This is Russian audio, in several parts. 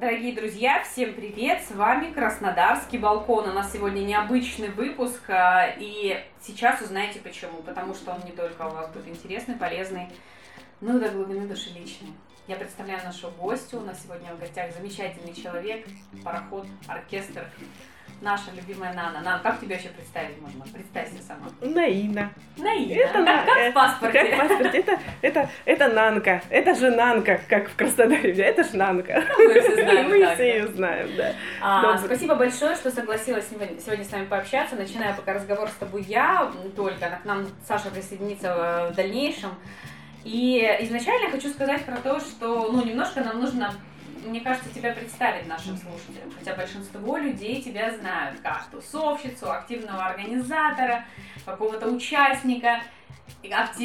Дорогие друзья, всем привет! С вами Краснодарский балкон. У нас сегодня необычный выпуск, а, и сейчас узнаете почему. Потому что он не только у вас будет интересный, полезный, но и до глубины души личный. Я представляю нашу гостью. У нас сегодня в гостях замечательный человек, пароход, оркестр, наша любимая Нана. Нана, как тебя вообще представить можно? Представься сама. Наина. Наина. Это как, на- как э, в паспорте. Как в паспорте. Это, это, это Нанка. Это же Нанка, как в Краснодаре. Это ж Нанка. Мы все знаем Мы так, все да. ее знаем, да. А, спасибо большое, что согласилась сегодня, сегодня с нами пообщаться. Начинаю пока разговор с тобой я только. К нам Саша присоединится э, в дальнейшем. И изначально хочу сказать про то, что ну, немножко нам нужно, мне кажется, тебя представить нашим слушателям. Хотя большинство людей тебя знают как тусовщицу, активного организатора, какого-то участника,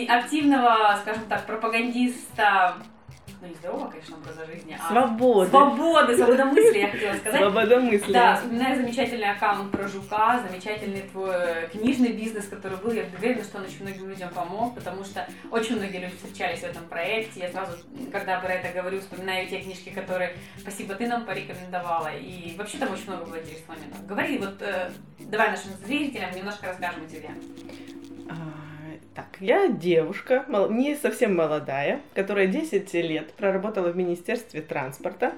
активного, скажем так, пропагандиста, ну не здорового, конечно, образа жизни, а Свобода. свободы, свободомыслия, я хотела сказать. Свобода мысли. Да, вспоминаю замечательный аккаунт про жука, замечательный твой книжный бизнес, который был. Я уверена, что он очень многим людям помог, потому что очень многие люди встречались в этом проекте. Я сразу, когда про это говорю, вспоминаю те книжки, которые спасибо ты нам порекомендовала. И вообще там очень много было интересных моментов. Говори, вот э, давай нашим зрителям немножко расскажем о тебе. Так, я девушка, не совсем молодая, которая 10 лет проработала в Министерстве транспорта,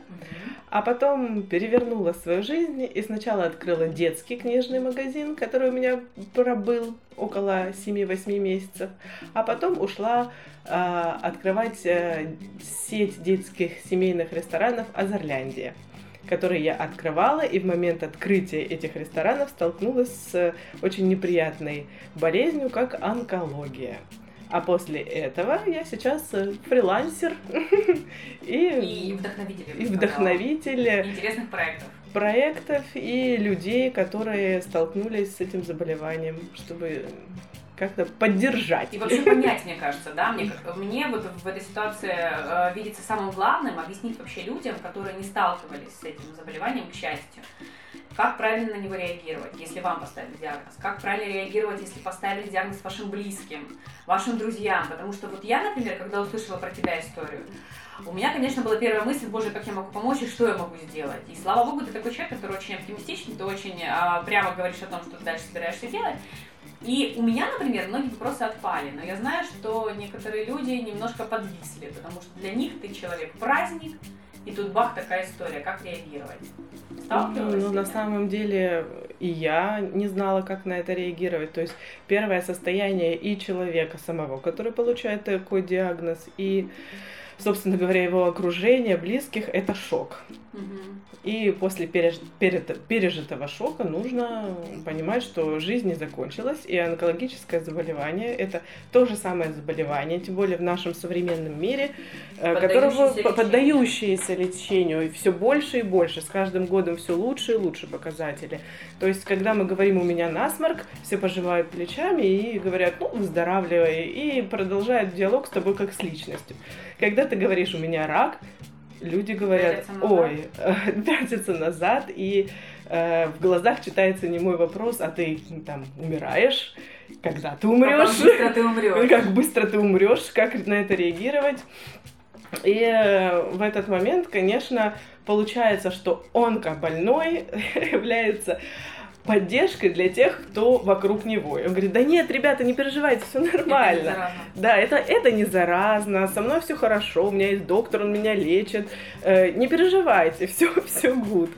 а потом перевернула свою жизнь и сначала открыла детский книжный магазин, который у меня пробыл около 7-8 месяцев, а потом ушла а, открывать э, сеть детских семейных ресторанов Азерляндия которые я открывала, и в момент открытия этих ресторанов столкнулась с очень неприятной болезнью, как онкология. А после этого я сейчас э, фрилансер И и, вдохновитель. и вдохновитель Интересных проектов. проектов и людей, которые столкнулись с этим заболеванием, чтобы как-то поддержать. И вообще понять, мне кажется, да, мне, мне вот в этой ситуации э, видится самым главным объяснить вообще людям, которые не сталкивались с этим заболеванием, к счастью, как правильно на него реагировать, если вам поставили диагноз, как правильно реагировать, если поставили диагноз вашим близким, вашим друзьям, потому что вот я, например, когда услышала про тебя историю, у меня, конечно, была первая мысль, боже, как я могу помочь и что я могу сделать. И слава богу, ты такой человек, который очень оптимистичный, ты очень а, прямо говоришь о том, что ты дальше собираешься делать. И у меня, например, многие вопросы отпали, но я знаю, что некоторые люди немножко подвисли, потому что для них ты человек-праздник, и тут бах, такая история, как реагировать. Сталкивалась Ну, на самом деле и я не знала, как на это реагировать. То есть первое состояние и человека самого, который получает такой диагноз, и, собственно говоря, его окружение, близких, это шок. И после переж- перед- пережитого шока нужно понимать, что жизнь не закончилась, и онкологическое заболевание – это то же самое заболевание, тем более в нашем современном мире, э, которого Поддающееся по- лечению. поддающееся лечению, все больше и больше, с каждым годом все лучше и лучше показатели. То есть, когда мы говорим «у меня насморк», все пожимают плечами и говорят «ну, выздоравливай», и продолжают диалог с тобой как с личностью. Когда ты говоришь «у меня рак», люди говорят назад. «ой», пятятся назад, и э, в глазах читается не мой вопрос, а ты там умираешь, когда ты Как умрешь, быстро ты умрешь. как быстро ты умрешь, как на это реагировать. И э, в этот момент, конечно, получается, что онкобольной является поддержкой для тех, кто вокруг него. И он говорит, да нет, ребята, не переживайте, все Это нормально. заразно. Да, это, это не заразно, со мной все хорошо, у меня есть доктор, он меня лечит. Э, не переживайте, все, все good.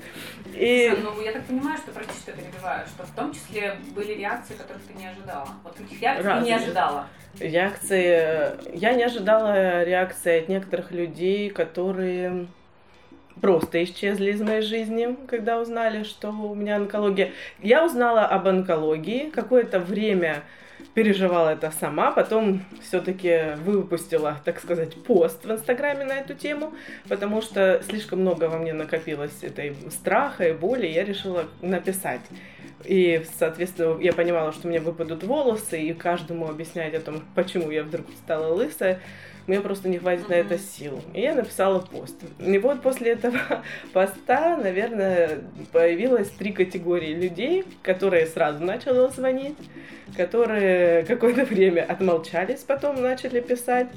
И Ну, я так понимаю, что, прости, что перебиваю, что в том числе были реакции, которых ты не ожидала. Вот каких реакций ты не ожидала. реакции... Я не ожидала реакции от некоторых людей, которые просто исчезли из моей жизни, когда узнали, что у меня онкология. Я узнала об онкологии, какое-то время переживала это сама, потом все-таки выпустила, так сказать, пост в Инстаграме на эту тему, потому что слишком много во мне накопилось этой страха и боли, и я решила написать. И, соответственно, я понимала, что меня выпадут волосы, и каждому объяснять о том, почему я вдруг стала лысая, мне просто не хватит на это сил. И я написала пост. И вот после этого поста, наверное, появилось три категории людей, которые сразу начали звонить, которые какое-то время отмолчались, потом начали писать,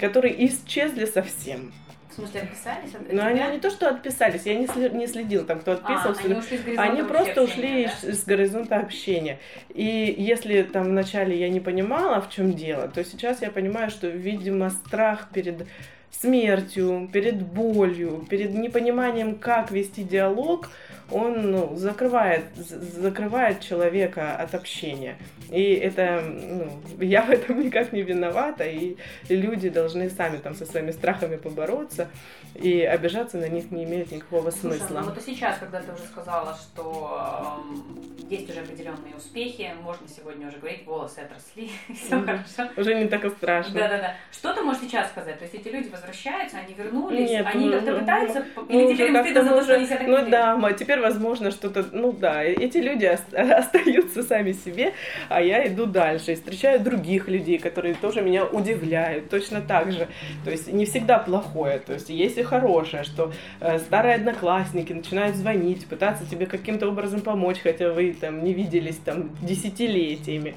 которые исчезли совсем. В смысле, отписались от Ну, они не то, что отписались, я не, сли- не следила, там, кто А, отписывался. они ушли с Они просто ушли да? с горизонта общения. И если там вначале я не понимала, в чем дело, то сейчас я понимаю, что, видимо, страх перед смертью, перед болью, перед непониманием, как вести диалог, он ну, закрывает, закрывает человека от общения. И это, ну, я в этом никак не виновата, и люди должны сами там со своими страхами побороться, и обижаться на них не имеет никакого Слушай, смысла. ну вот и сейчас, когда ты уже сказала, что эм, есть уже определенные успехи, можно сегодня уже говорить, волосы отросли, все хорошо. Уже не так и страшно. Да-да-да. Что ты можешь сейчас сказать? То есть эти люди возвращаются, они вернулись, Нет, они ну, как-то ну, пытаются, Ну, или теперь им стыдно за то, что они себя Ну да, ма- теперь возможно что-то, ну да, эти люди ос- остаются сами себе, а я иду дальше и встречаю других людей, которые тоже меня удивляют, точно так же. То есть не всегда плохое, то есть есть и хорошее, что э, старые одноклассники начинают звонить, пытаться тебе каким-то образом помочь, хотя вы там не виделись там десятилетиями.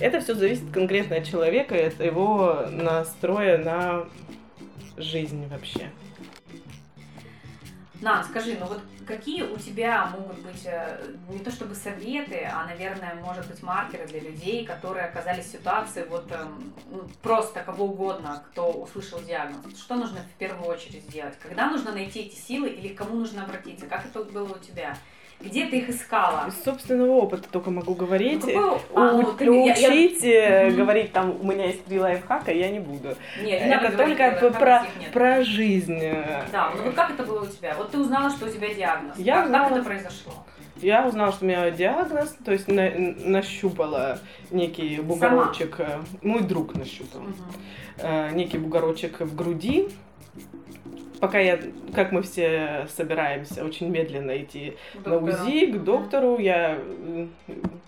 Это все зависит конкретно от человека и от его настроя на жизнь вообще. На, скажи, ну вот какие у тебя могут быть э, не то чтобы советы, а, наверное, может быть, маркеры для людей, которые оказались в ситуации вот эм, ну, просто кого угодно, кто услышал диагноз. Что нужно в первую очередь сделать? Когда нужно найти эти силы или к кому нужно обратиться? Как это было у тебя? Где ты их искала? Из собственного опыта только могу говорить. Ну, какой- а, У- ты- я- я- Учить, э, говорить там, у меня есть три лайфхака, я не буду. Нет, не Это только э, про, нет. про жизнь. Да, ну вот как это было у тебя? Вот ты узнала, что у тебя диагноз. Я как, узнала- как это произошло? Я узнала, что у меня диагноз, то есть на- нащупала некий бугорочек. э, Мой друг нащупал. Мгм. э, некий бугорочек в груди. Пока я, как мы все собираемся, очень медленно идти на. УЗИ к доктору, я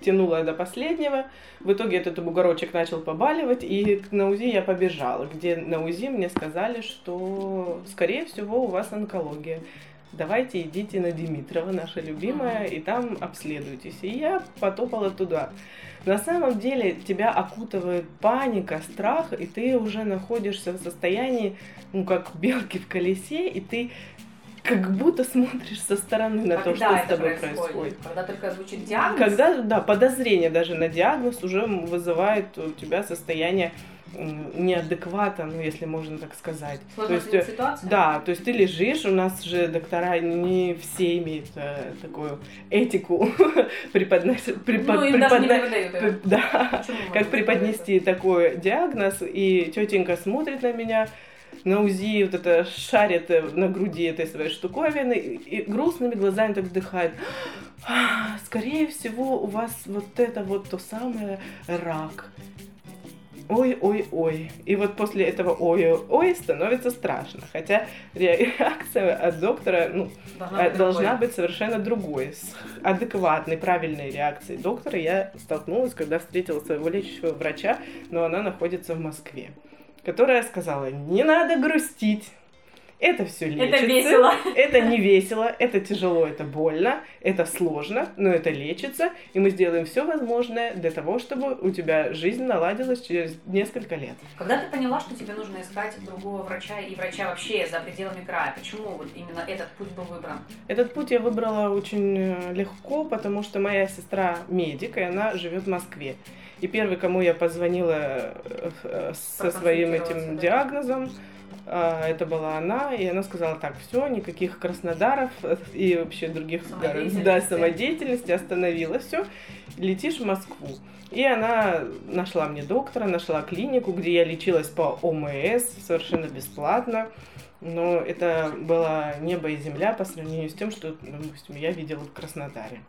тянула до последнего. В итоге этот бугорочек начал побаливать, и на УЗИ я побежала, где на УЗИ мне сказали, что, скорее всего, у вас онкология. Давайте идите на Димитрова, наша любимая, и там обследуйтесь. И я потопала туда. На самом деле тебя окутывает паника, страх, и ты уже находишься в состоянии, ну, как белки в колесе, и ты как будто смотришь со стороны на то, Когда что с тобой происходит? происходит. Когда только звучит диагноз? Когда, да, подозрение даже на диагноз уже вызывает у тебя состояние неадеквата, ну, если можно так сказать. То Сложная есть, э, ситуация? да, то есть ты лежишь, у нас же доктора не все имеют э, такую этику преподносить, Ну, да, как преподнести такой диагноз, и тетенька смотрит на меня, на УЗИ вот это шарит э, на груди этой своей штуковины и и грустными глазами так вздыхает. «А, Скорее всего, у вас вот это вот то самое рак. Ой-ой-ой. И вот после этого ой-ой-ой становится страшно. Хотя ре- реакция от доктора ну, Должна э, быть должна быть совершенно другой. С адекватной, правильной реакцией доктора я столкнулась, когда встретила своего лечащего врача, но она находится в Москве, которая сказала, не надо грустить. Это все лечится. Это весело. Это не весело, это тяжело, это больно, это сложно, но это лечится, и мы сделаем все возможное для того, чтобы у тебя жизнь наладилась через несколько лет. Когда ты поняла, что тебе нужно искать другого врача и врача вообще за пределами края, почему вот именно этот путь был выбран? Этот путь я выбрала очень э, легко, потому что моя сестра медик, и она живет в Москве. И первый, кому я позвонила э, э, со своим этим диагнозом, это была она, и она сказала так, все, никаких Краснодаров э, и вообще других городов, да, Самодеятельности. самодеятельности, остановила все, летишь в Москву. И она нашла мне доктора, нашла клинику, где я лечилась по ОМС совершенно бесплатно. Но это было небо и земля по сравнению с тем, что, допустим, я видела в Краснодаре.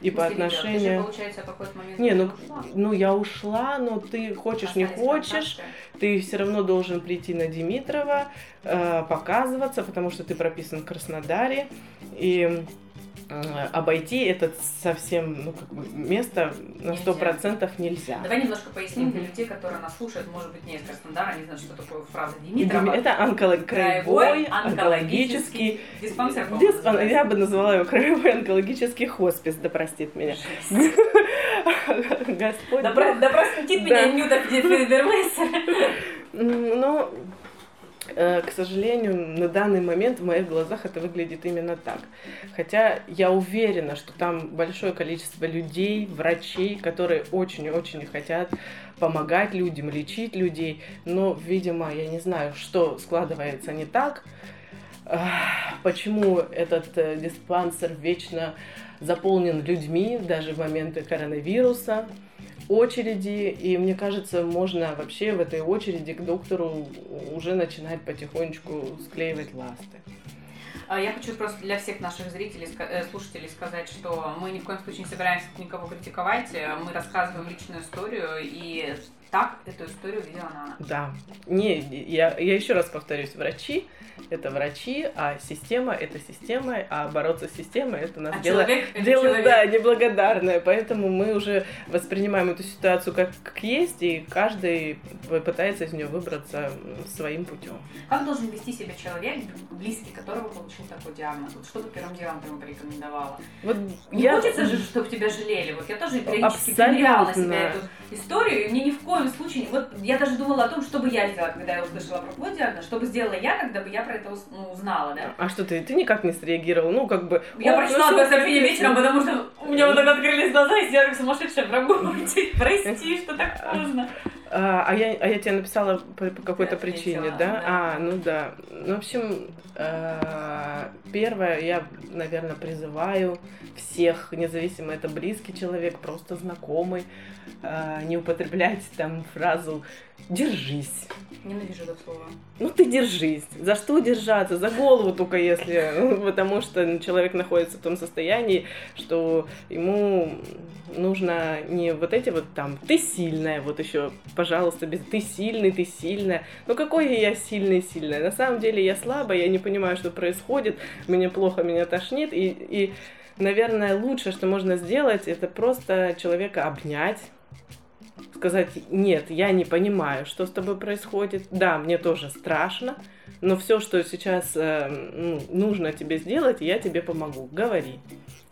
И по видела, Ты же, отношению... получается, какой-то момент Не, ну, ушла. ну я ушла, но ты хочешь, не Остались хочешь, контакты. ты все равно должен прийти на Димитрова, э, показываться, потому что ты прописан в Краснодаре. И обойти это совсем ну, как бы, место на сто процентов нельзя. Давай немножко поясним для Мгм. людей, которые нас слушают, может быть, не из Краснодара, не знают, что такое фраза Дими- Димитрова. Это онколог... краевой онкологический диспансер. диспан-. Я бы назвала его краевой онкологический хоспис, да простит меня. Господь. Да, да простит меня Ньюта Федермессер. М, Ну, к сожалению, на данный момент в моих глазах это выглядит именно так. Хотя я уверена, что там большое количество людей, врачей, которые очень-очень хотят помогать людям, лечить людей, но, видимо, я не знаю, что складывается не так, почему этот э, диспансер вечно заполнен людьми, даже в моменты коронавируса, очереди, и мне кажется, можно вообще в этой очереди к доктору уже начинать потихонечку склеивать ласты. А я хочу просто для всех наших зрителей, э, слушателей сказать, что мы ни в коем случае не собираемся никого критиковать, мы рассказываем личную историю, и так эту историю видела она. Да. Не, я, я еще раз повторюсь, врачи это врачи, а система это система, а бороться с системой это нас а дело, человек, дело человек. да, неблагодарное. Поэтому мы уже воспринимаем эту ситуацию как, как есть, и каждый пытается из нее выбраться своим путем. Как должен вести себя человек, близкий которого получил такой диагноз? Вот что бы первым делом ты ему порекомендовала? Вот Не я... хочется же, чтобы тебя жалели. Вот я тоже периодически на себя эту историю, и мне ни в коем случае... Вот я даже думала о том, что бы я сделала, когда я услышала про твой диагноз, что бы сделала я, когда бы я про это ну, узнала, да. А что ты, ты никак не среагировал? Ну, как бы... Я прочитала твое сообщение вечером, потому что у меня вот так открылись глаза, и я как сумасшедшая прогулки. Прости, что так поздно. А, а, я, а я тебе написала по, по какой-то причине, да? да? А, ну да. Ну, в общем, э, первое, я, наверное, призываю всех, независимо это близкий человек, просто знакомый, э, не употреблять там фразу «держись». Ненавижу это слово. Ну ты держись. За что держаться? За голову только если. Ну, потому что человек находится в том состоянии, что ему нужно не вот эти вот там ты сильная, вот еще, пожалуйста, без ты сильный, ты сильная. Ну какой я сильный, сильная? На самом деле я слабая, я не понимаю, что происходит, мне плохо, меня тошнит, и, и наверное, лучшее, что можно сделать, это просто человека обнять, сказать, нет, я не понимаю, что с тобой происходит. Да, мне тоже страшно, но все, что сейчас э, ну, нужно тебе сделать, я тебе помогу. Говори.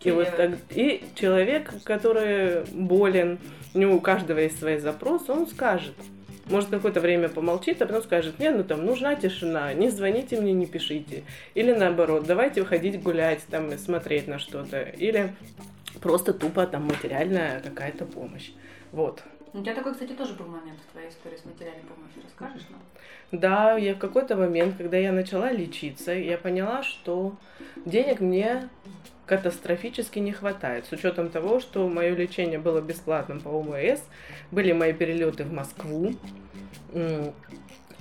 И вот так, и человек, который болен, у него у каждого есть свои запросы, он скажет. Может, какое-то время помолчит, а потом скажет, нет, ну там нужна тишина, не звоните мне, не пишите. Или наоборот, давайте выходить гулять, там, смотреть на что-то. Или просто тупо там материальная какая-то помощь. Вот. У тебя такой, кстати, тоже был момент в твоей истории с материальной помощью. Расскажешь нам? Да, я в какой-то момент, когда я начала лечиться, я поняла, что денег мне катастрофически не хватает. С учетом того, что мое лечение было бесплатным по ОМС, были мои перелеты в Москву,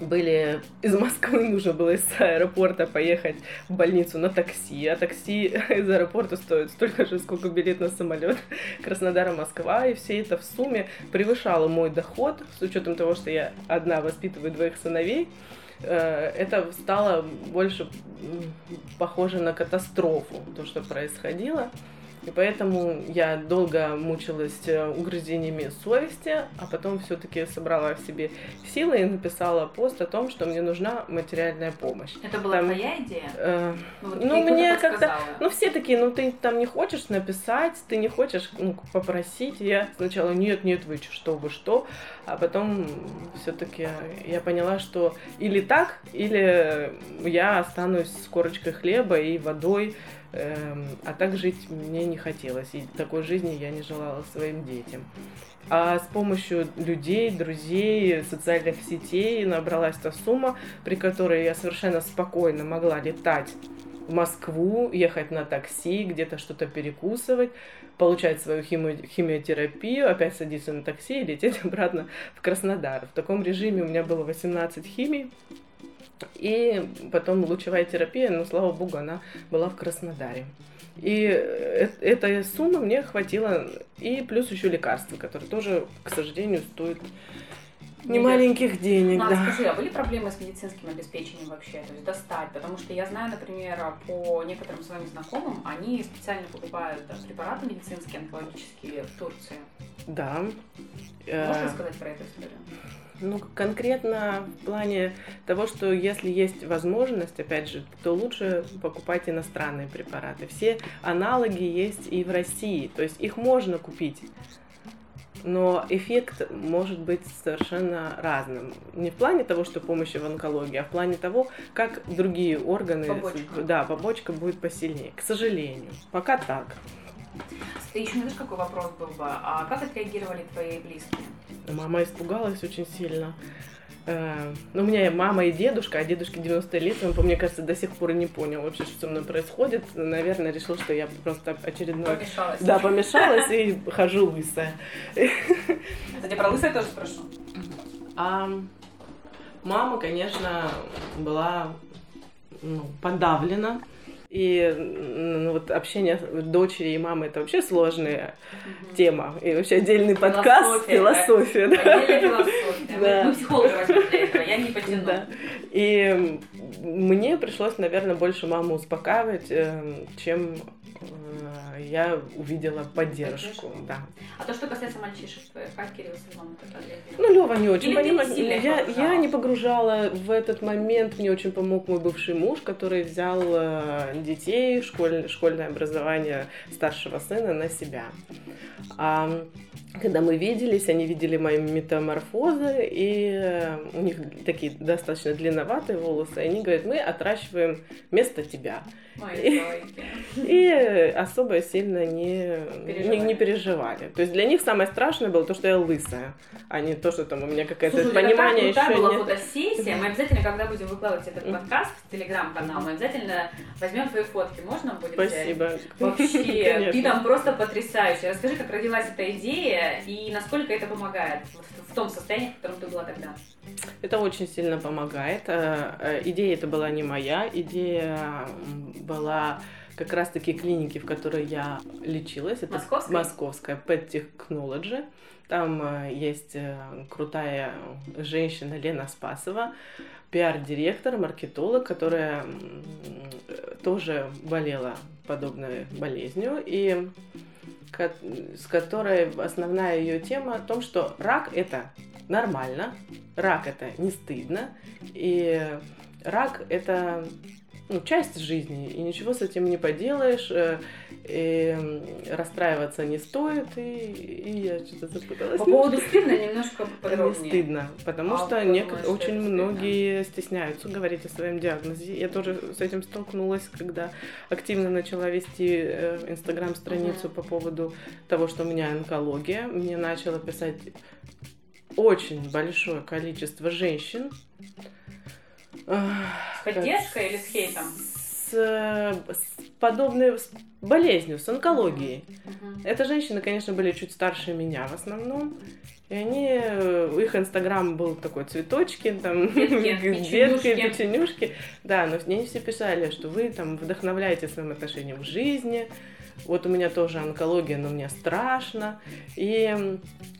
были из Москвы, нужно было из аэропорта поехать в больницу на такси, а такси из аэропорта стоит столько же, сколько билет на самолет Краснодар-Москва, и все это в сумме превышало мой доход, с учетом того, что я одна воспитываю двоих сыновей, э, это стало больше похоже на катастрофу, то, что происходило. И поэтому я долго мучилась э, угрызениями совести, а потом все-таки собрала в себе силы и написала пост о том, что мне нужна материальная помощь. Это была там, твоя идея? Э, ну, вот ну мне как-то... Ну, все такие, ну, ты там не хочешь написать, ты не хочешь ну, попросить. Я сначала, нет, нет, вы что, вы что? А потом все-таки я поняла, что или так, или я останусь с корочкой хлеба и водой, а так жить мне не хотелось, и такой жизни я не желала своим детям. А с помощью людей, друзей, социальных сетей набралась та сумма, при которой я совершенно спокойно могла летать в Москву, ехать на такси, где-то что-то перекусывать, получать свою химio- химиотерапию, опять садиться на такси и лететь обратно в Краснодар. В таком режиме у меня было 18 химий, и потом лучевая терапия, но, слава богу, она была в Краснодаре. И эта сумма мне хватило, и плюс еще лекарства, которые тоже, к сожалению, стоят не маленьких денег, ну, да. скажи, а были проблемы с медицинским обеспечением вообще? То есть достать? Потому что я знаю, например, по некоторым своим знакомым, они специально покупают препараты медицинские, онкологические в Турции. Да. Можно э, сказать про эту историю? Ну, конкретно в плане того, что если есть возможность, опять же, то лучше покупать иностранные препараты. Все аналоги есть и в России, то есть их можно купить. но эффект может быть совершенно разным. Не в плане того, что помощи в онкологии, а в плане того, как другие органы, Побочка. да, побочка будет посильнее. К сожалению, пока так. Ты еще знаешь, какой вопрос был бы? А как отреагировали твои близкие? Мама испугалась очень сильно. Э, Ну, у меня и мама, и дедушка, а дедушке 90 лет, он, мне кажется, до сих пор не понял вообще, что со мной происходит. Наверное, решил, что я просто очередной... Помешалась. Да, помешалась и хожу лысая. Кстати, про лысое тоже спрошу. А мама, конечно, была ну, подавлена. И ну, вот общение дочери и мамы это вообще сложная тема. И вообще отдельный подкаст Философия, да. Философия. Да. Мы психолога для этого, я не потяну. Да. И мне пришлось, наверное, больше маму успокаивать, э, чем э, я увидела поддержку. Поддержку. Да. А то, что касается мальчишек как Кирилл с как отреагировали? Ну, Лева не очень понимает. Я, я не погружала в этот момент. Мне очень помог мой бывший муж, который взял э, детей, школь- школьное образование старшего сына на себя. А когда мы виделись, они видели мои метаморфозы, и э, у них такие достаточно длинноватые волосы. И они говорят, мы отращиваем вместо тебя. Мои зайки. И особо сильно не не, Переживали. не переживали. То есть для них самое страшное было то, что я лысая, а не то, что там у меня какое-то Слушай, понимание еще была нет. фотосессия. Мы обязательно, когда будем выкладывать этот подкаст в телеграм-канал, мы обязательно возьмем твои фотки. Можно будет взять? Спасибо. Вообще, ты Конечно. там просто потрясающая. Расскажи, как родилась эта идея и насколько это помогает в, том состоянии, в котором ты была тогда. Это очень сильно помогает. Э, э, Идея это была не моя, идея была как раз-таки клиники, в которой я лечилась. Это Московской? Московская Pet Technology. Там э, есть э, крутая женщина Лена Спасова, пиар-директор, маркетолог, которая э, тоже болела подобной болезнью и с которой основная ее тема о том, что рак это нормально, рак это не стыдно, и рак это ну, часть жизни, и ничего с этим не поделаешь, э, и расстраиваться не стоит, и, и я что-то запуталась. По поводу стыдно немножко Не подробнее. стыдно, потому А что нек- что очень это стыдно? многие стесняются говорить о своем диагнозе. Я тоже с этим столкнулась, когда активно начала вести э, инстаграм-страницу Мгм. по поводу того, что у меня онкология. Мне начало писать очень большое количество женщин. С поддержкой или с хейтом? С, с подобной с болезнью, с онкологией. Мгм. Это женщины, конечно, были чуть старше меня в основном. И они, э, их инстаграм был такой цветочки, там, Детки, печенюшки. Да, но они все писали, что вы там вдохновляете своим отношением к жизни. Вот у меня тоже онкология, но мне страшно. И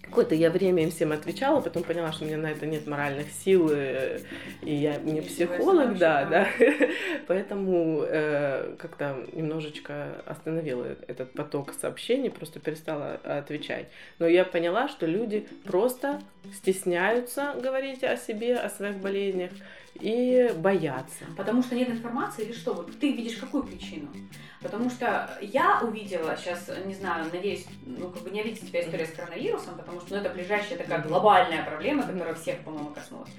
какое-то я время им всем отвечала, потом поняла, что у меня на это нет моральных сил, э, и я не психолог, да. да. Поэтому э, как-то немножечко остановила этот поток сообщений, просто перестала отвечать. Но я поняла, что люди просто стесняются говорить о себе, о своих болезнях и боятся. Потому что нет информации или что? Вот ты видишь какую причину? Потому что я увидела сейчас, не знаю, надеюсь, ну как бы не обидеть тебя история с коронавирусом, потому что ну, это ближайшая такая глобальная проблема, которая всех, по-моему, коснулась.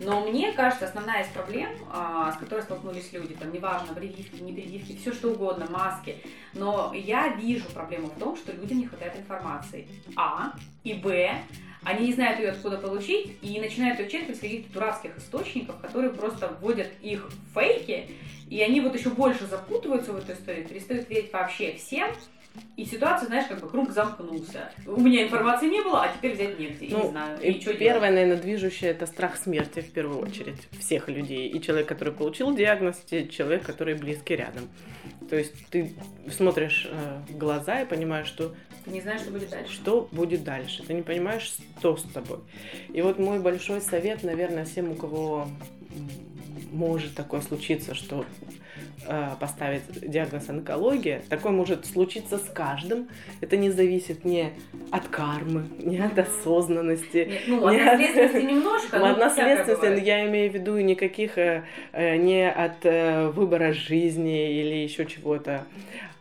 Но мне кажется, основная из проблем, а, с которой столкнулись люди, там, неважно, прививки, не прививки, все что угодно, маски, но я вижу проблему в том, что людям не хватает информации. А. И Б. Они не знают ее откуда получить и начинают ее черпать из каких-то дурацких источников, которые просто вводят их в фейки, и они вот еще больше запутываются в эту историю, перестают верить вообще всем, и ситуация, знаешь, как бы круг замкнулся. У меня информации не было, а теперь взять негде, и не Ну, знаю. и И что первое, наверное, движущее это страх смерти в первую очередь всех людей. И человек, который получил диагноз, и человек, который близкий рядом. То есть ты смотришь э, в глаза и понимаешь, что Не знаешь, что будет дальше. что будет дальше. Ты не понимаешь, что с тобой. И вот мой большой совет, наверное, всем, у кого может такое случиться, что э, поставить диагноз онкология. Такое может случиться с каждым. Это не зависит ни от кармы, ни от осознанности. Нет, ну, от наследственности немножко, но От наследственности я имею в виду никаких, э, э, не от э, выбора жизни или еще чего-то.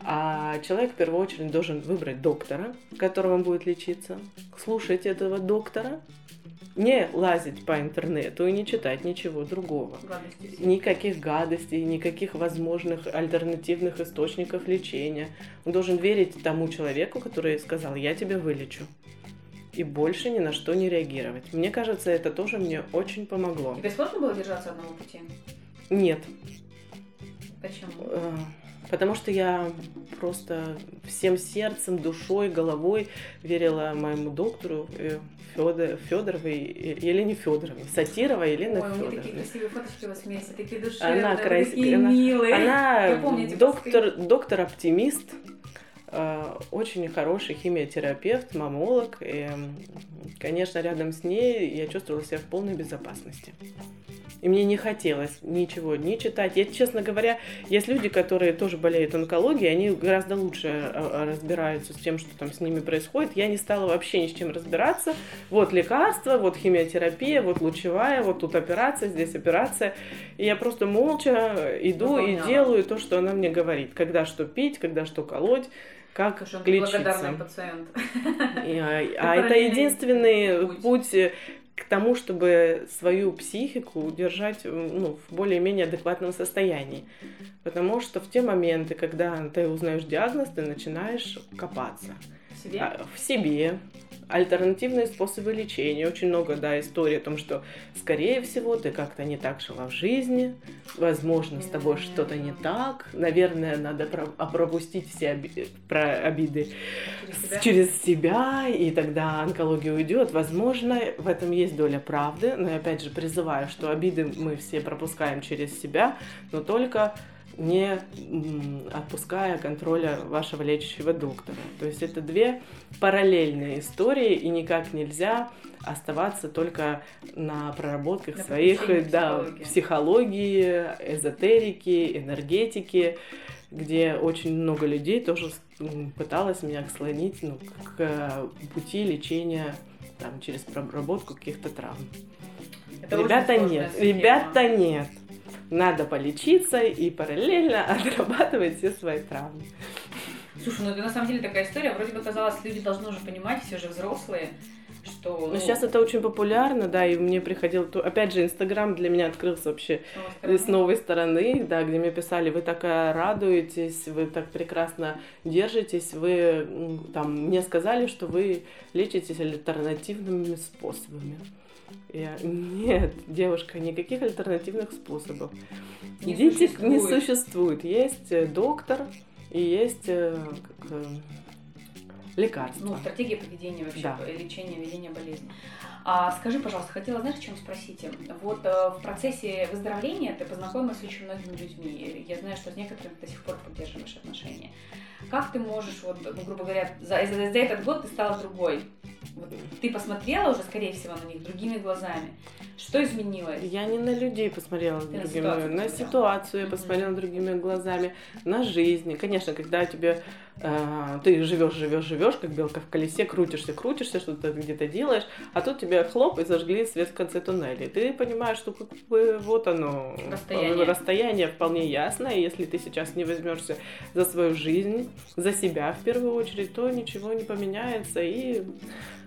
А человек в первую очередь должен выбрать доктора, которого он будет лечиться, слушать этого доктора, не лазить по интернету и не читать ничего другого. Гадости. Никаких гадостей, никаких возможных альтернативных источников лечения. Он должен верить тому человеку, который сказал, я тебя вылечу. И больше ни на что не реагировать. Мне кажется, это тоже мне очень помогло. Тебе сложно было держаться одного пути? Нет. Почему? Э, Потому что я просто всем сердцем, душой, головой верила моему доктору э, Федор, Федоровой, э, Елене Федоровне, Сатировой Елене Ой, у меня такие красивые фоточки у вас вместе, такие душевные, Она такие она, милые. она Я помню эти доктор, доктор оптимист, э, очень хороший химиотерапевт, мамолог. И, конечно, рядом с ней я чувствовала себя в полной безопасности. И мне не хотелось ничего не читать. Я, честно говоря, есть люди, которые тоже болеют онкологией, они гораздо лучше э, разбираются с тем, что там с ними происходит. Я не стала вообще ни с чем разбираться. Вот лекарства, вот химиотерапия, вот лучевая, вот тут операция, здесь операция. И я просто молча иду Выполняла. и делаю то, что она мне говорит. Когда что пить, когда что колоть, как Слушай, он лечиться. благодарный пациент. И, а а это единственный путь. путь э, к тому, чтобы свою психику удержать э, ну, в более-менее адекватном состоянии. Потому что в те моменты, когда ты узнаешь диагноз, ты начинаешь копаться Себе? а, в себе, альтернативные способы лечения. Очень много, да, историй о том, что, скорее всего, ты как-то не так жила в жизни, возможно, с тобой что-то не так, наверное, надо а, пропустить все оби- про обиды Через себя? через себя, и тогда онкология уйдет. Возможно, в этом есть доля правды, но я опять же призываю, что обиды мы все пропускаем через себя, но только не отпуская контроля вашего лечащего доктора. То есть это две параллельные истории, и никак нельзя оставаться только на проработках На своих да, психологии. эзотерики, энергетики, где очень много людей тоже пыталось меня склонить ну, к э, пути лечения там, через проработку каких-то травм. Это ребята нет, ребята нет. Надо полечиться и параллельно отрабатывать все свои травмы. Слушай, ну это на самом деле такая история. Вроде бы казалось, люди должны уже понимать, все же взрослые, что... Но Ну, сейчас это очень популярно, да, и мне приходило... то- Опять же, Инстаграм для меня открылся вообще с с новой стороны, да, где мне писали, вы так э, радуетесь, вы так прекрасно держитесь, вы там мне сказали, что вы лечитесь альтернативными способами. Я, нет, девушка, никаких альтернативных способов. Не Идите, существует. не существует. Есть э, доктор и есть э, как, э, лекарство. Ну, стратегия поведения вообще, Да. лечения, ведения болезни. А скажи, пожалуйста, хотела, знаешь, о чем спросить? Вот э, в процессе выздоровления ты познакомилась с очень многими людьми. Я знаю, что с некоторыми до сих пор поддерживаешь отношения. Как ты можешь, вот, ну, грубо говоря, за, за- за этот год ты стала другой? Вот ты посмотрела уже, скорее всего, на них другими глазами. Что изменилось? Я не на людей посмотрела Ты другими, ситуацию на ситуацию я посмотрела другими глазами, на жизнь. Конечно, когда тебе э, ты живешь, живешь, живешь, как белка в колесе, крутишься, крутишься, что-то где-то делаешь, а тут тебе хлоп и зажгли свет в конце туннеля. И ты понимаешь, что как бы вот оно Расстояние. расстояние вполне ясно, и если ты сейчас не возьмешься за свою жизнь, за себя в первую очередь, то ничего не поменяется и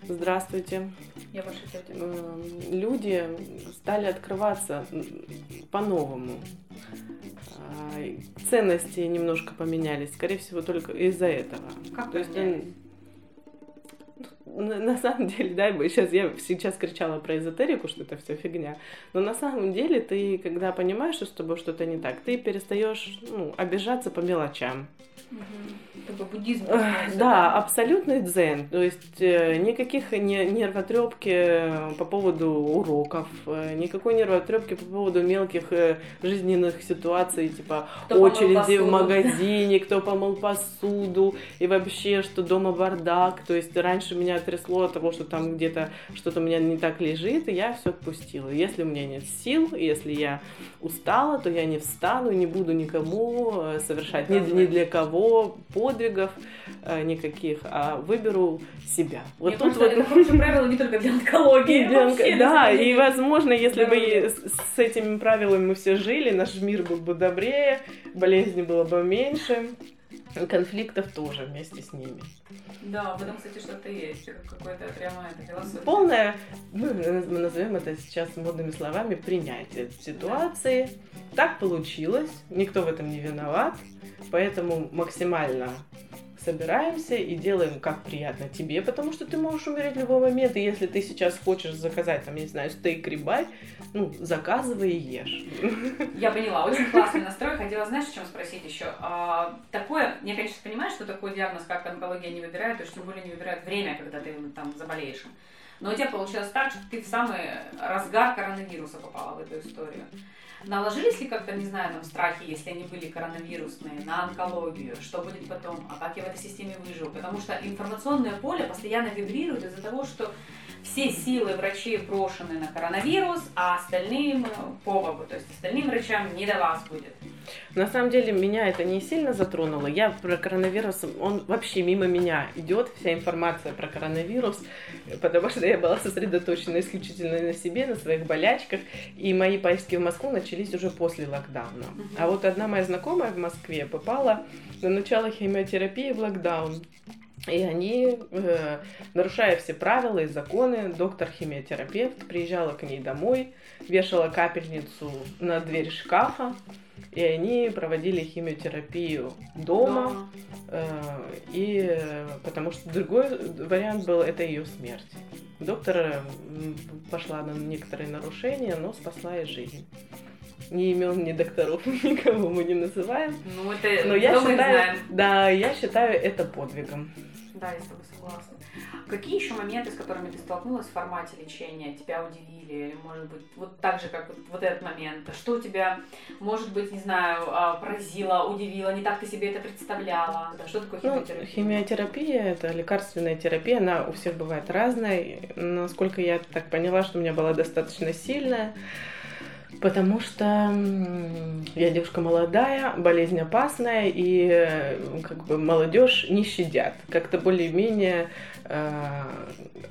здравствуйте Я ваша тетя. э, люди стали открываться по-новому. И Ценности немножко поменялись, скорее всего, только из-за этого. Как То есть, на, самом деле, да, бы сейчас я сейчас кричала про эзотерику, что это все фигня, но на самом деле ты, когда понимаешь, что с тобой что-то не так, ты перестаешь ну, обижаться по мелочам. Такой буддизм. Да, абсолютный дзен. То есть э, никаких не, нервотрепки по поводу уроков, э, никакой нервотрепки по поводу мелких э, жизненных ситуаций, типа Кто очереди в магазине, кто помыл посуду, и вообще, что дома бардак. То есть раньше меня трясло от того, что там где-то что-то у меня не так лежит, и я все отпустила. Если у меня нет сил, если я устала, то я не встану, не буду никому совершать ни, ни для кого подвигов э, никаких, а выберу себя. Вот Мне тут вот... Это хорошее правило не только для онкологии. Для онк... Да, и возможно, если бы с этими правилами мы все жили, наш мир был бы добрее, болезни было бы меньше конфликтов тоже вместе с ними. Да, в этом, кстати, что-то есть, какое-то прямо это философия. Полное, ну, мы назовем это сейчас модными словами, принятие ситуации. Да. Так получилось, никто в этом не виноват, поэтому максимально собираемся и делаем как приятно тебе, потому что ты можешь умереть в любой момент, и если ты сейчас хочешь заказать, там, я не знаю, стейк рибай, ну, заказывай и ешь. Я поняла, очень классный настрой. Хотела, знаешь, о чем спросить еще? А, такое, я, конечно, понимаю, что такой диагноз, как онкология, не выбирают, и уж тем более не выбирают время, когда ты там заболеешь. Но у тебя получилось так, что ты в самый разгар коронавируса попала в эту историю. Наложились ли как-то, не знаю, там страхи, если они были коронавирусные, на онкологию, что будет потом, а как я в этой системе выживу? Потому что информационное поле постоянно вибрирует из-за того, что все силы врачей брошены на коронавирус, а остальным по Богу, то есть остальным врачам не до вас будет. На самом деле меня это не сильно затронуло. Я про коронавирус, он вообще мимо меня идет, вся информация про коронавирус, потому что я была сосредоточена исключительно на себе, на своих болячках, и мои поездки в Москву начались уже после локдауна. А вот одна моя знакомая в Москве попала на начало химиотерапии в локдаун. И они, э, нарушая все правила и законы, доктор-химиотерапевт приезжала к ней домой, вешала капельницу на дверь шкафа, и они проводили химиотерапию дома, э, и потому что другой вариант был это ее смерть. Доктор пошла на некоторые нарушения, но спасла ей жизнь ни имен, ни докторов, никого мы не называем. Ну, это Но я считаю, да, я считаю это подвигом. Да, я с тобой согласна. Какие еще моменты, с которыми ты столкнулась в формате лечения, тебя удивили? Или, может быть, вот так же, как вот, вот этот момент? Что тебя, может быть, не знаю, а, поразило, удивило, не так ты себе это представляла? Что такое химиотерапия? Ну, химиотерапия – это лекарственная терапия, она у всех бывает разная. Насколько я так поняла, что у меня была достаточно сильная, Потому что я девушка молодая, болезнь опасная, и как бы молодежь не щадят. Как-то более-менее э,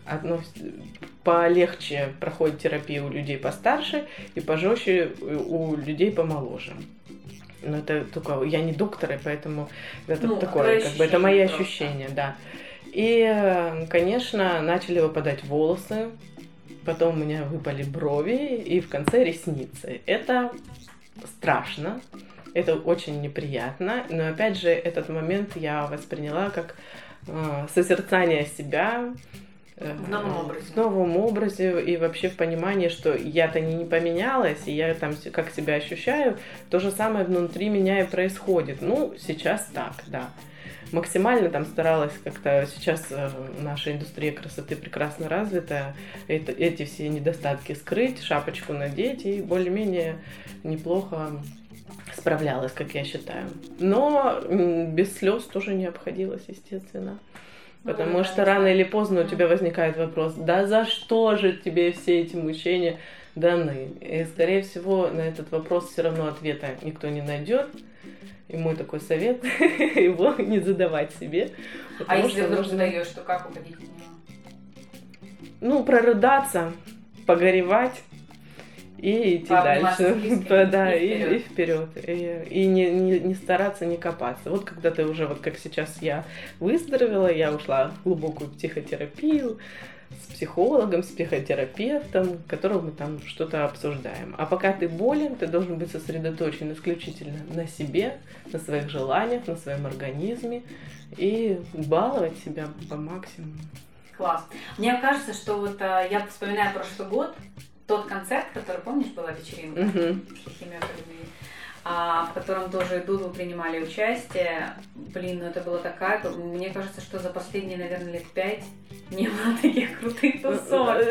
относ... полегче проходит терапия у людей постарше и пожестче у людей помоложе. Но это только я не доктор, и поэтому это ну, такое, как бы это мои просто. ощущения, да. И, конечно, начали выпадать волосы, потом у меня выпали брови и в конце ресницы. Это страшно, это очень неприятно, но опять же этот момент я восприняла как э, созерцание себя, э, в новом образе. В новом образе и вообще в понимании, что я-то не, не поменялась, и я там как себя ощущаю, то же самое внутри меня и происходит. Ну, сейчас так, да максимально там старалась как-то сейчас э, наша индустрия красоты прекрасно развита, это, эти все недостатки скрыть, шапочку надеть и более-менее неплохо справлялась, как я считаю. Но без слез тоже не обходилось, естественно. Ну Потому что рано или поздно у тебя возникает вопрос, да за что же тебе все эти мучения даны? И, скорее всего, на этот вопрос все равно ответа никто не найдет. И мой такой совет, его не задавать себе. А если вдруг нужно... задаешь, то как уходить от него? Ну, прорыдаться, погоревать и идти дальше. да, и, и вперед. И, и не, не, не стараться не копаться. Вот когда ты уже, вот как сейчас я выздоровела, я ушла в глубокую психотерапию, с психологом, с психотерапевтом, которого мы там что-то обсуждаем. А пока ты болен, ты должен быть сосредоточен исключительно на себе, на своих желаниях, на своем организме и баловать себя по максимуму. Класс. Мне кажется, что вот э, я вспоминаю прошлый год, тот концерт, который, помнишь, была вечеринка uh-huh. а, в котором тоже и Дуду принимали участие. Блин, ну это было такая... Мне кажется, что за последние, наверное, лет пять не было таких крутых тусовок.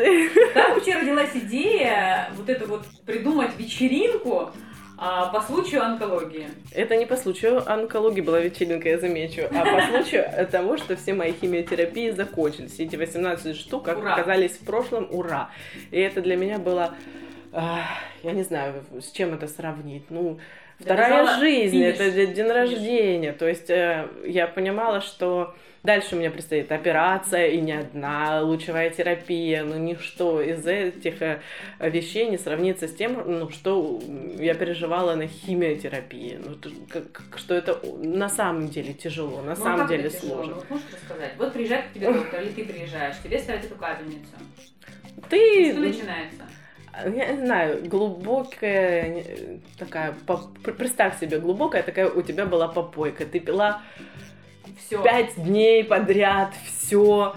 Как вообще родилась идея вот это вот придумать вечеринку, А по случаю онкологии. Это не по случаю онкологии была вечеринка, я замечу, а по случаю того, что все мои химиотерапии закончились. Эти 18 штук Ура. оказались в прошлом, ура. И это для меня было, а, я не знаю, с чем это сравнить. Ну, вторая Довязала жизнь, финиш. это день Финиш. рождения. То есть э, я понимала, что дальше у меня предстоит операция и не одна, лучевая терапия. Ну, ничто из этих э, вещей не сравнится с тем, ну, что я переживала на химиотерапии. Ну, как- как- что это на самом деле тяжело, на Ну, а самом как деле это тяжело? сложно. Ну, можешь рассказать? Вот приезжает к тебе доктор, или ты приезжаешь, тебе ставят эту капельницу. Ты, Что начинается? Я не знаю, глубокая такая, поп- представь себе, глубокая такая у тебя была попойка. Ты пила Все. пять дней подряд, все.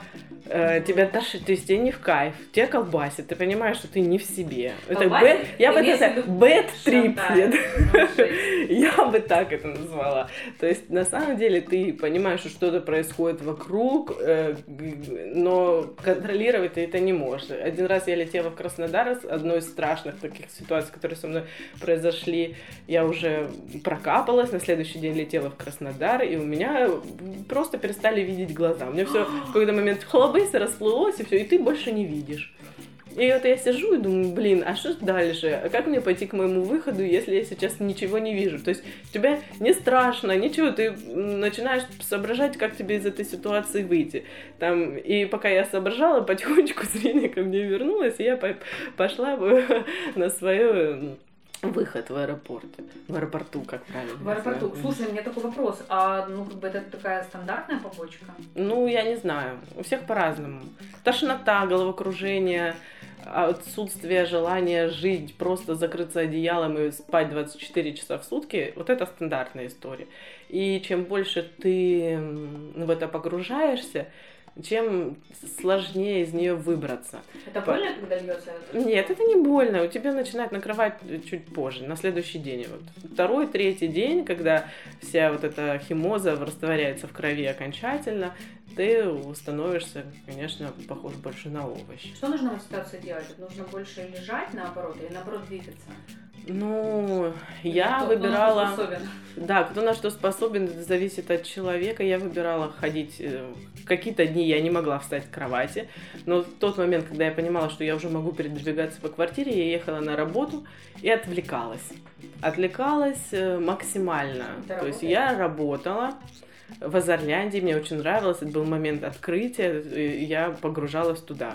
Тебя тошит, то есть тебе не в кайф, тебя колбасит, ты понимаешь, что ты не в себе. Это Колбасит? бэт, я бы это бэт трип, я бы так это назвала. То есть на самом деле ты понимаешь, что что-то происходит вокруг, э, но контролировать ты это не можешь. Один раз я летела в Краснодар, одной из страшных таких ситуаций, которые со мной произошли, я уже прокапалась, на следующий день летела в Краснодар, и у меня просто перестали видеть глаза. У меня все в какой-то момент хлобысь, расплылось, и все, и ты больше не видишь. И вот я сижу и думаю, блин, а что дальше? А как мне пойти к моему выходу, если я сейчас ничего не вижу? То есть тебе не страшно, ничего, ты начинаешь соображать, как тебе из этой ситуации выйти. Там, и пока я соображала, потихонечку зрение ко мне вернулось, и я по- пошла на свой выход в аэропорт. В аэропорту, как правильно. В аэропорту. назвать. Слушай, у меня такой вопрос. А ну как бы это такая стандартная побочка? Ну, я не знаю. У всех по-разному. Тошнота, головокружение, отсутствие желания жить, просто закрыться одеялом и спать 24 часа в сутки, вот это стандартная история. И чем больше ты в это погружаешься, чем сложнее из нее выбраться. Это По- больно, когда льется? Нет, это не больно. У тебя начинает накрывать чуть позже, на следующий день. Вот. Второй, третий день, когда вся вот эта химоза растворяется в крови окончательно, ты становишься, конечно, похож больше на овощ. Что нужно в этой ситуации делать? Это нужно больше лежать наоборот или наоборот двигаться? Ну, я Кто- кто на что выбирала... способен? Да, кто на что способен, это зависит от человека. Я выбирала ходить... э, Какие-то дни я не могла встать с кровати, но в тот момент, когда я понимала, что я уже могу передвигаться по квартире, я ехала на работу и отвлекалась. Отвлекалась э, максимально. Ты То есть работаешь? я работала в Азерляндии, мне очень нравилось, это был момент открытия, я погружалась туда.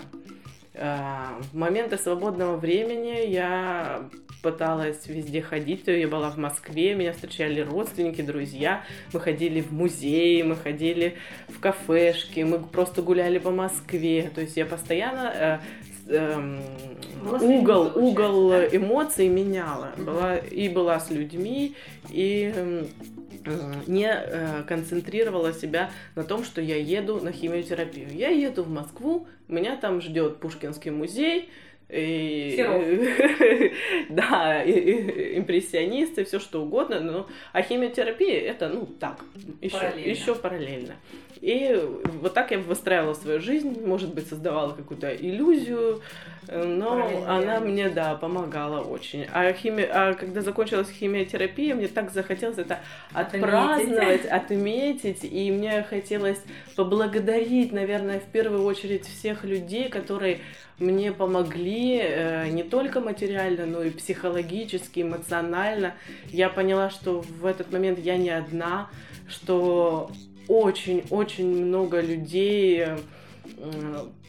А, В моменты свободного времени я пыталась везде ходить. Я была в Москве, меня встречали родственники, друзья. Мы ходили в музеи, мы ходили в кафешки, мы просто гуляли по Москве. То есть я постоянно э, эм, угол, угол эмоций меняла. Была, и была с людьми, и не э, концентрировала себя на том, что я еду на химиотерапию. Я еду в Москву, меня там ждет Пушкинский музей, и, да, и- и- импрессионисты, все что угодно, но а химиотерапия это, ну, так, еще, Параллельно. еще параллельно. И вот так я выстраивала свою жизнь, может быть, создавала какую-то иллюзию, э, но Параллельно она мне, да, помогала очень. А, хими... а когда закончилась химиотерапия, мне так захотелось это отпраздновать, отметить, и мне хотелось поблагодарить, наверное, в первую очередь всех людей, которые мне помогли э, не только материально, но и психологически, эмоционально. Я поняла, что в этот момент я не одна, что очень-очень много людей э,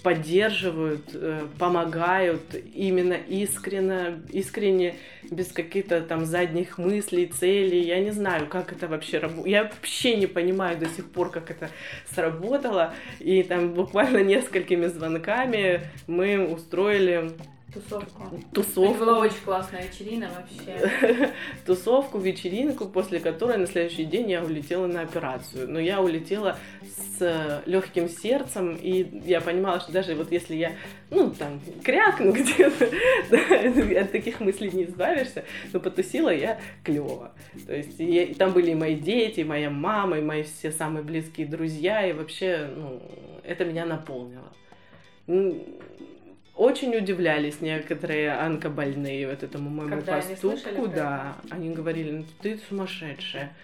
поддерживают, э, помогают именно искренне, искренне, без каких-то там задних мыслей, целей. Я не знаю, как это вообще работает. Я вообще не понимаю до сих пор, как это сработало. И там буквально несколькими звонками мы устроили Тусовку. Это тусовку. была очень классная вечерина вообще. тусовку, вечеринку, после которой на следующий день я улетела на операцию. Но я улетела с легким сердцем, и я понимала, что даже вот если я, ну, там, крякну где-то, да, от таких мыслей не избавишься, но потусила я клево. То есть я- и там были и мои дети, и моя мама, и мои все самые близкие друзья, и вообще, ну, это меня наполнило. Очень удивлялись некоторые онкобольные вот этому моему Когда они поступку, слышали про да. Они говорили, ну ты сумасшедшая.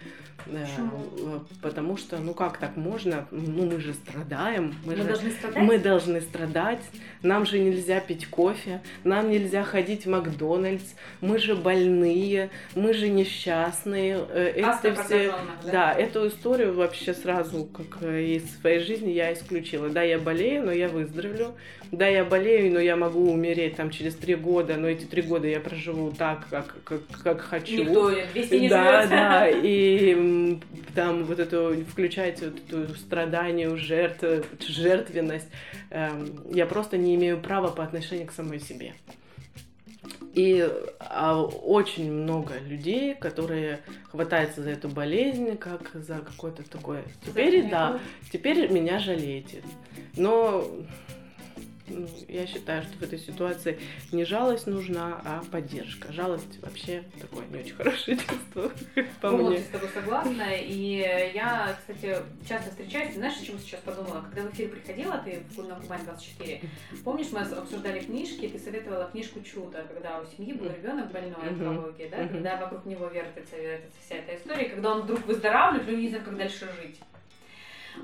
Да, Почему? э, Потому что, ну как так можно? Ну мы же страдаем. Мы, Мы же должны страдать? мы должны страдать, нам же нельзя пить кофе, нам нельзя ходить в Макдональдс, мы же больные, мы же несчастные. Э, Это все... да? Да, эту историю вообще сразу, как э, из своей жизни, я исключила. Да, я болею, но я выздоровлю. Да, я болею, но я могу умереть там через три года, но эти три года я проживу так, как, как, как хочу. Никто 200 не да, живет. да, и там вот эту, включайте вот эту страдание, жертв, жертвенность. Эм, Я просто не имею права по отношению к самой себе. И а, очень много людей, которые хватаются за эту болезнь, как за какое-то такое. Теперь, да, теперь меня жалеете. Но ну, я считаю, что в этой ситуации не жалость нужна, а поддержка. Жалость вообще такое не очень хорошее чувство, по мне. Полностью с тобой согласна. И я, кстати, часто встречаюсь. Знаешь, о чем сейчас подумала? Когда в эфир приходила, ты на Кубань 24, помнишь, мы обсуждали книжки, ты советовала книжку «Чудо», когда у семьи был ребенок больной Мгм. онкологией, да? Когда вокруг него вертится, вертится вся эта история, когда он вдруг выздоравливает, но не знает, как дальше жить.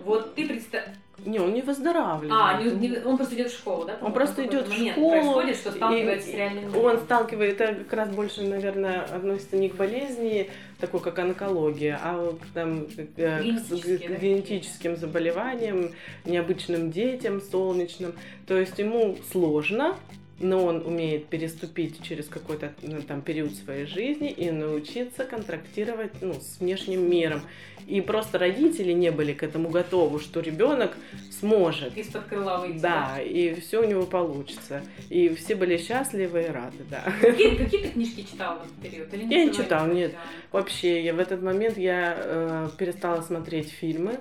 Вот ты представь... Не, он не выздоравливает. А, не- не- он просто идет в школу, да? Он просто идет в школу, происходит, что и- сталкивается с реальным миром. Он сталкивает, это как раз больше, наверное, относится не к болезни, такой как онкология, а там э, к Генетические, к да, генетическим заболеваниям, необычным детям, солнечным. То есть ему сложно, но он умеет переступить через какой-то ну, там период своей жизни и научиться контрактировать ну, с внешним миром. И просто родители не были к этому готовы, что ребенок сможет. Из-под крыла выйти. Да, и все у него получится. И все были счастливы и рады, да. Какие, какие ты книжки читала в этот период? Или Я не читала, нет. читала? Вообще, я в этот момент я э, перестала смотреть фильмы.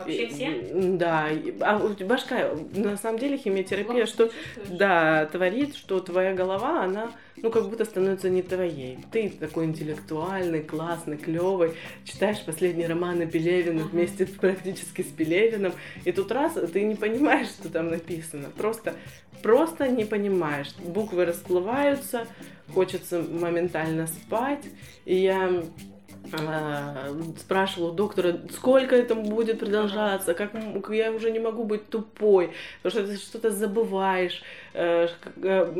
Вообще И- все? Да. А башка, на самом деле, химиотерапия, Плохо что да, творит, что твоя голова, она, ну, как будто становится не твоей. Ты такой интеллектуальный, классный, клевый, читаешь последние романы Пелевина Мгм. вместе практически с Пелевиным, и тут раз ты не понимаешь, что там написано. Просто, просто не понимаешь. Буквы расплываются, хочется моментально спать. И я спрашивала у доктора, сколько это будет продолжаться, как я уже не могу быть тупой, потому что ты что-то забываешь. Э, э,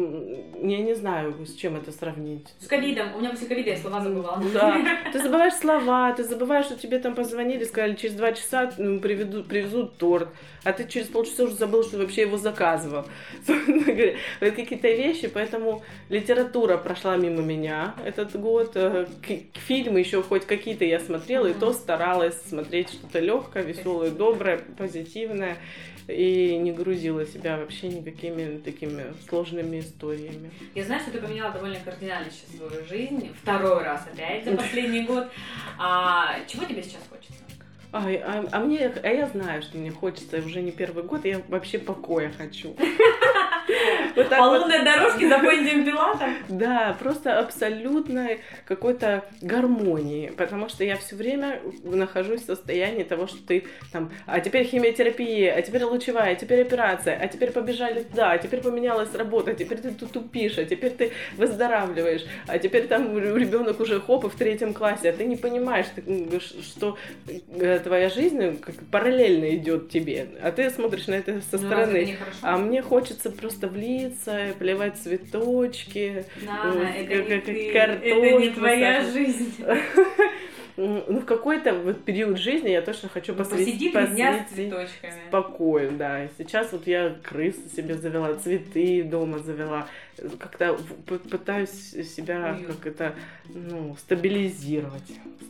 Я не знаю, с чем это сравнить. С ковидом. У меня после ковида я слова забывала. Да, ты забываешь слова, ты забываешь, что тебе там позвонили, сказали, через два часа м, приведут, привезут торт, а ты через полчаса уже забыл, что вообще его заказывал. Вот какие-то вещи, поэтому литература прошла мимо меня этот год, э, фильмы еще хоть какие-то я смотрела, и то старалась смотреть что-то легкое, веселое, доброе, позитивное, и не грузила себя вообще никакими такими сложными историями. Я знаю, что ты поменяла довольно кардинально сейчас свою жизнь. Второй раз опять за последний год. А чего тебе сейчас хочется? Ай, а, а мне, а я знаю, что мне хочется уже не первый год, я вообще покоя хочу. Вот По вот. лунной дорожке за Понтием Пилатом? Да, просто абсолютной какой-то гармонии, потому что я все время нахожусь в состоянии того, что ты там, а теперь химиотерапия, а теперь лучевая, а теперь операция, а теперь побежали туда, а теперь поменялась работа, а теперь ты тут тупишь, а теперь ты выздоравливаешь, а теперь там ребенок уже хоп и в третьем классе, а ты не понимаешь, ты, что э, твоя жизнь параллельно идет тебе, а ты смотришь на это со Ну, стороны. нехорошо? А мне хочется просто влиться, плевать цветочки, Да, э, это не как- ты, картошку это не твоя сажать. жизнь. Ну, в какой-то вот период жизни я точно хочу Ну, посвятить, дня с посвятить цветочками. спокою, да. Сейчас вот я крыс себе завела, цветы дома завела. Как-то пытаюсь себя Уют. как это, ну, стабилизировать.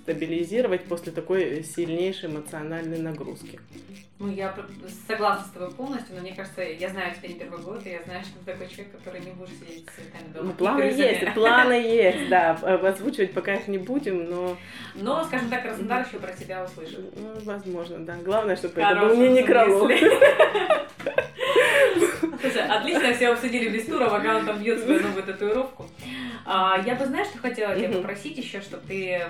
Стабилизировать после такой сильнейшей эмоциональной нагрузки. Ну, я согласна с тобой полностью, но мне кажется, я знаю тебя не первый год, и я знаю, что ты такой человек, который не будешь сидеть с цветами дома. Ну, планы есть, планы есть, да. Озвучивать пока их не будем, но, Но, скажем так, Краснодар еще про тебя услышит. ну, возможно, да. Главное, чтобы это был не некролог. Слушай, отлично все обсудили без тура, пока он там бьет свою новую татуировку. А, я бы, знаешь, что хотела тебя попросить еще, чтобы ты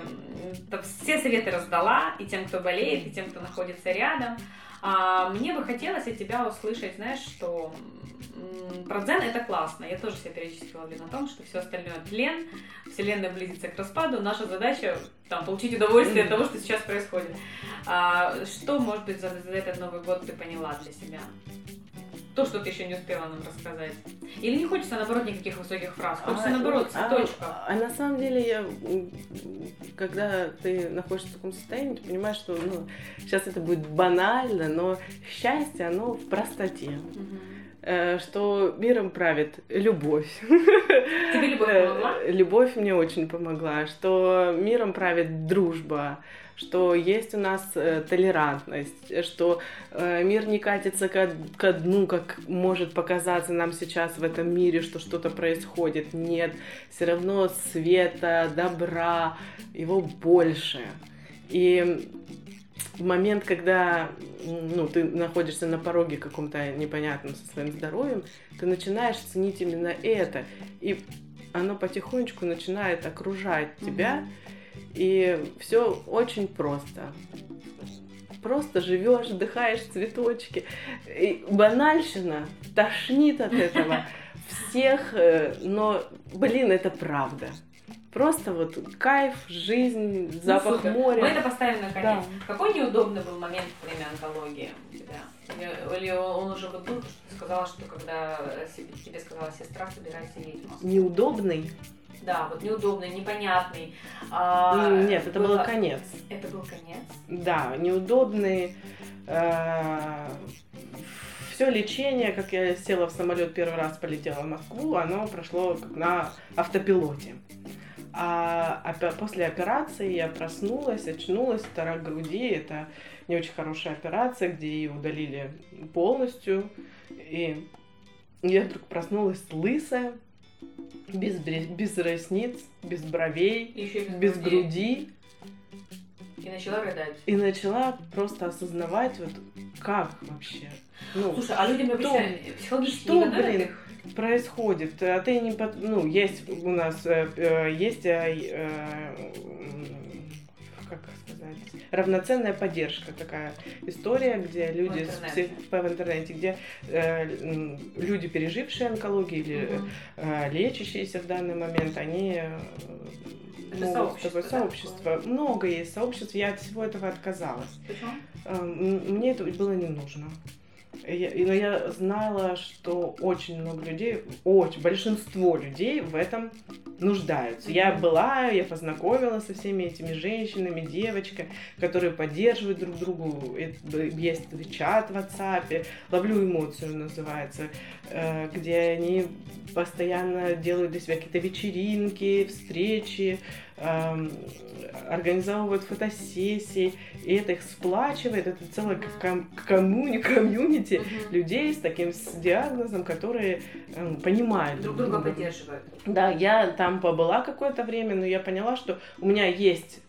все советы раздала и тем, кто болеет, и тем, кто находится рядом. А, мне бы хотелось от тебя услышать, знаешь, что про дзен это классно. Я тоже себя периодически ловлю на том, что все остальное тлен, вселенная близится к распаду. Наша задача там, получить удовольствие от того, что сейчас происходит. А, что, может быть, за, за этот Новый год ты поняла для себя? То, что ты еще не успела нам рассказать? Или не хочется, наоборот, никаких высоких фраз? Хочется, а, наоборот, цветочка. А, а на самом деле, я, когда ты находишься в таком состоянии, ты понимаешь, что ну, сейчас это будет банально, но счастье, оно в простоте. Угу. Что миром правит любовь. Тебе любовь помогла? Любовь мне очень помогла. Что миром правит дружба что есть у нас э, толерантность, что э, мир не катится ко, ко дну, как может показаться нам сейчас в этом мире, что что-то происходит. Нет, все равно света, добра, его больше. И в момент, когда ну, ты находишься на пороге каком-то непонятном со своим здоровьем, ты начинаешь ценить именно это. И оно потихонечку начинает окружать тебя. Mm-hmm и все очень просто. Просто живешь, вдыхаешь цветочки. И банальщина тошнит от этого всех, э, но, блин, это правда. Просто вот кайф, жизнь, ну, запах ну, моря. Мы это поставим на конец. Да. Какой неудобный был момент во время онкологии у тебя? Или, или он уже вот был, что ты сказала, что когда тебе сказала сестра, собирайся Москву? Неудобный? Да, вот неудобный, непонятный. А, Нет, это был конец. Это был конец? Да, неудобный. Э, все лечение, как я села в самолет первый раз, полетела в Москву, оно прошло как на автопилоте. А после операции я проснулась, очнулась, вторая груди. Это не очень хорошая операция, где ее удалили полностью. И я вдруг проснулась лысая, без, без ресниц, без бровей, Еще без, без груди. И начала рыдать. И начала просто осознавать, вот как вообще. Ну, Слушай, а людям обычно психологически что, блин, происходит? А ты не под... Ну, есть у нас, э, э есть э, э, как сказать, равноценная поддержка такая история, где люди в, интернете. С, в интернете, где э, люди, пережившие онкологию или угу. э, лечащиеся в данный момент, они э, это могут сообщество, да? сообщество. Много есть сообществ, я от всего этого отказалась. Почему? Э, мне это было не нужно. Я, но я знала, что очень много людей, очень большинство людей в этом нуждаются. Я была, я познакомилась со всеми этими женщинами, девочками, которые поддерживают друг другу. Есть чат в WhatsApp, ловлю эмоцию называется, э, где они постоянно делают для себя какие-то вечеринки, встречи, организовывают фотосессии, и это их сплачивает, это целая ком- коммуни, комьюнити uh-huh. людей с таким с диагнозом, которые э, понимают. Друг друга поддерживают. Да, я там побыла какое-то время, но я поняла, что у меня есть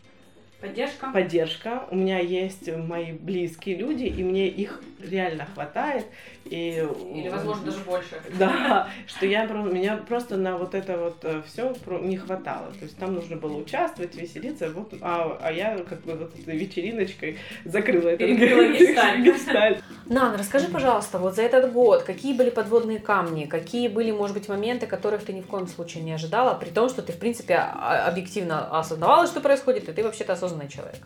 Поддержка. Поддержка. У меня есть мои близкие люди, и мне их реально хватает. И, Или, возможно, даже больше. Да, что я меня просто на вот это вот э, все не хватало. То есть там нужно было участвовать, веселиться, вот, а, а я как бы вот этой вечериночкой закрыла этот гештальт. Нан, расскажи, пожалуйста, вот за этот год какие были подводные камни, какие были, может быть, моменты, которых ты ни в коем случае не ожидала, при том, что ты, в принципе, объективно осознавала, что происходит, и ты вообще-то осознанный человек?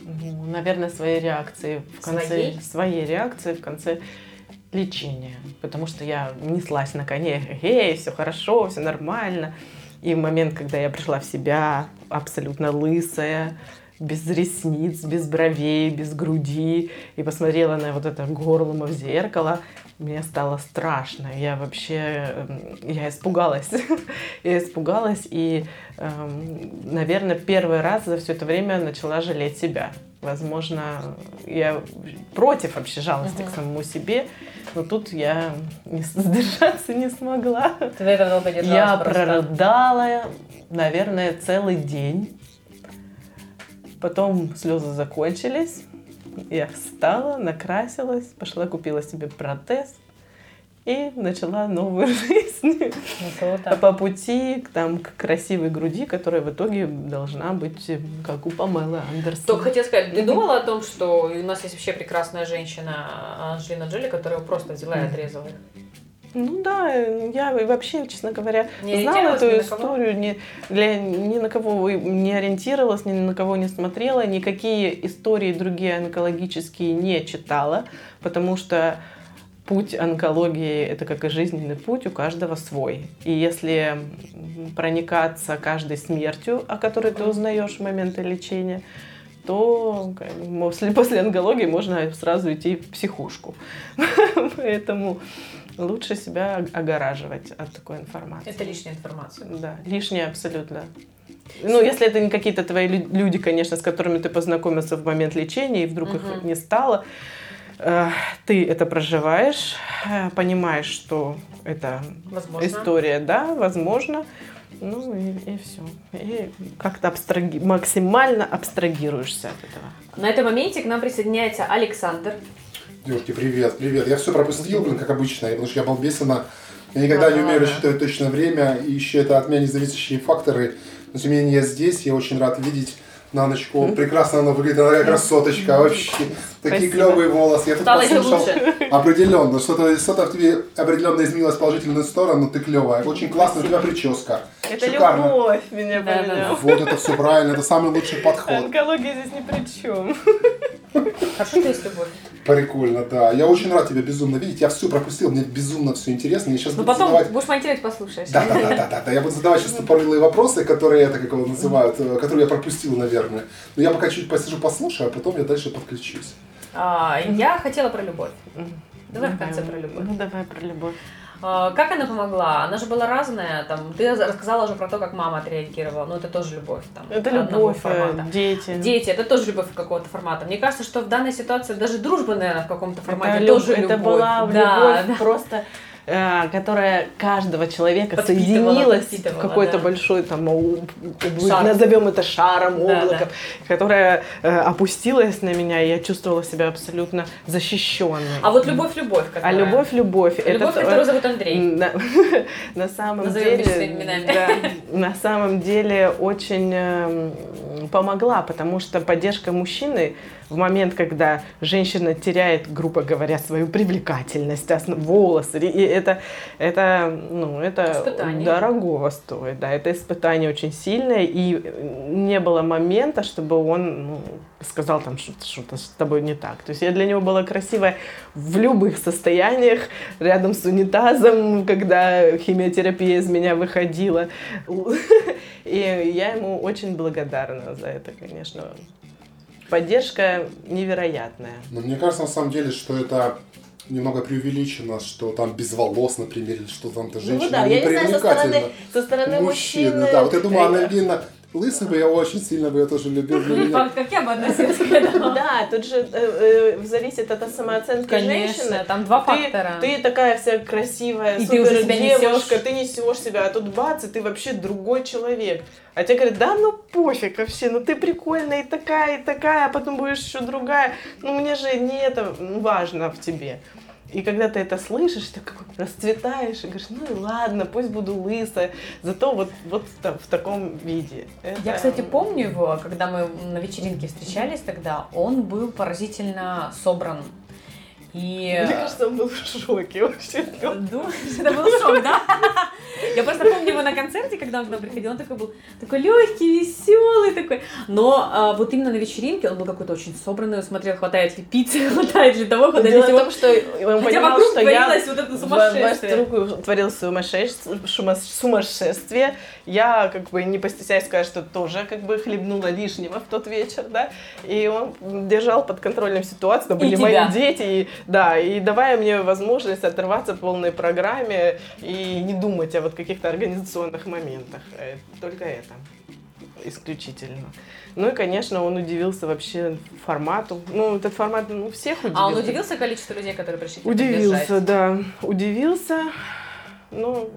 Ну, наверное, свои реакции в конце... Своей? Своей реакции в конце лечения. Потому что я неслась на коне, эй, все хорошо, все нормально. И в момент, когда я пришла в себя, абсолютно лысая, без ресниц, без бровей, без груди, и посмотрела на вот это горло в зеркало, мне стало страшно. Я вообще, эм, я испугалась. я испугалась и, эм, наверное, первый раз за все это время начала жалеть себя. Возможно, я против вообще жалости uh-huh. к самому себе, но тут я не сдержаться не смогла. Ты этого долго держалась Я просто. прорыдала, наверное, целый день. Потом слезы закончились. Я встала, накрасилась, пошла купила себе протез и начала новую жизнь. ну, по пути там, к красивой груди, которая в итоге должна быть как у Памелы Андерсон. Только хотела сказать, ты думала о том, что у нас есть вообще прекрасная женщина Анжелина Джоли, которая просто взяла и отрезала их? Ну да, я вообще, честно говоря, не знала эту историю, ни, для, ни на кого не ориентировалась, ни на кого не смотрела, никакие истории другие онкологические не читала, потому что путь онкологии – это как и жизненный путь, у каждого свой. И если проникаться каждой смертью, о которой ты узнаешь в моменты лечения, то после, после онкологии можно сразу идти в психушку. Поэтому лучше себя огораживать от такой информации. Это лишняя информация. Да, лишняя абсолютно. Ну, если это не какие-то твои люди, конечно, с которыми ты познакомился в момент лечения, и вдруг угу. их не стало, э, ты это проживаешь, э, понимаешь, что это возможно. история, да, возможно. Ну и, и все. И как-то абстраги... максимально абстрагируешься от этого. На этом моменте к нам присоединяется Александр. Девушки, привет, привет. Я все пропустил, блин, как обычно, потому что я балбесина. Я никогда а, не умею рассчитывать точное время, и еще это от меня независящие факторы. Но тем не менее я здесь, я очень рад видеть Наночку. Прекрасно она выглядит, она красоточка вообще. Такие клевые волосы. Я тут Стало послушал. Определенно. Что-то что в тебе определенно изменилось в положительную сторону. Ты клевая. Очень классная у тебя прическа. Это Шикарно. любовь меня да, да. Вот это все правильно. Это самый лучший подход. Онкология здесь ни при чем. Хорошо, что есть любовь. Прикольно, да. Я очень рад тебя безумно видеть. Я все пропустил, мне безумно все интересно. Я сейчас ну потом задавать... будешь монтировать, послушаешь. Да, да, да, да, да, Я буду задавать сейчас тупорылые вопросы, которые это как его называют, э, которые я пропустил, наверное. Но я пока чуть посижу, послушаю, а потом я дальше подключусь. А, я хотела про любовь. Давай в конце про любовь. Ну давай про любовь. А, как она помогла? Она же была разная. Там, ты рассказала уже про то, как мама отреагировала. Ну, это тоже любовь. Там, это любовь, э, формата. дети. Дети, это тоже любовь какого-то формата. Мне кажется, что в данной ситуации даже дружба, наверное, в каком-то формате это тоже любовь. Это была да, любовь да. просто которая каждого человека соединилась в какой-то да. большой там Шар. назовем это шаром да, облаком, да. которая э, опустилась на меня, и я чувствовала себя абсолютно защищенной. А вот любовь, любовь, которая... А любовь, любовь. Любовь, это, которую зовут Андрей. На, на самом Назовем деле, да, на самом деле очень э, помогла, потому что поддержка мужчины в момент, когда женщина теряет, грубо говоря, свою привлекательность, волосы, и это, это, ну, это испытание. дорогого стоит, да, это испытание очень сильное, и не было момента, чтобы он ну, сказал там что-то, что-то с тобой не так. То есть я для него была красивая в любых состояниях, рядом с унитазом, когда химиотерапия из меня выходила. И я ему очень благодарна за это, конечно поддержка невероятная. Но мне кажется, на самом деле, что это немного преувеличено, что там без волос, например, или что там-то ну женщина ну, да, не я не знаю, со стороны, со стороны мужчины. мужчины. Да, вот я думаю, Анна Ильина Лысый бы я очень сильно бы я тоже любил. Факт, как я бы относилась к этому. Да, тут же э, э, зависит от самооценки женщины. там два фактора. Ты такая вся красивая, супер девушка, ты несешь себя, а тут бац, и ты вообще другой человек. А тебе говорят, да ну пофиг вообще, ну ты прикольная и такая, и такая, а потом будешь еще другая. Ну мне же не это важно в тебе. И когда ты это слышишь, ты как расцветаешь и говоришь, ну и ладно, пусть буду лысая, зато вот, вот в таком виде. Это... Я, кстати, помню его, когда мы на вечеринке встречались тогда, он был поразительно собран и... Мне кажется, он был в шоке вообще. Думаешь, это был шок, да? Я просто помню его на концерте, когда он к нам приходил, он такой был такой легкий, веселый такой. Но а, вот именно на вечеринке он был какой-то очень собранный, он смотрел, хватает ли пиццы, хватает ли того, хватает ли том, что он Хотя понимал, что я вот это сумасшествие. вокруг творилось сумасшествие. Я как бы не постесняюсь сказать, что тоже как бы хлебнула лишнего в тот вечер, да. И он держал под контролем ситуацию, были мои дети, и да, и давая мне возможность оторваться в полной программе и не думать о вот каких-то организационных моментах. Э, только это исключительно. Ну и, конечно, он удивился вообще формату. Ну, этот формат, ну, всех удивил. А он удивился количеству людей, которые пришли Удивился, да. Удивился. Ну,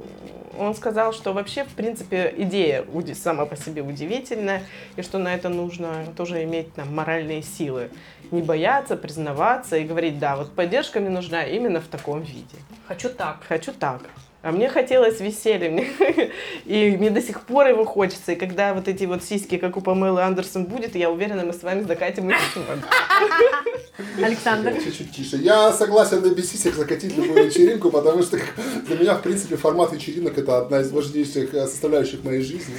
он сказал, что вообще, в принципе, идея сама по себе удивительная, и что на это нужно тоже иметь там, моральные силы. Не бояться, признаваться и говорить, да, вот поддержка мне нужна именно в таком виде. Хочу так. Хочу так. А мне хотелось веселья, мне, и мне до сих пор его хочется. И когда вот эти вот сиськи, как у Памелы Андерсон, будет, я уверена, мы с вами закатим их Александр. Чуть-чуть тише. Я согласен на без сисек закатить любую вечеринку, потому что для меня, в принципе, формат вечеринок это одна из важнейших э, составляющих моей жизни.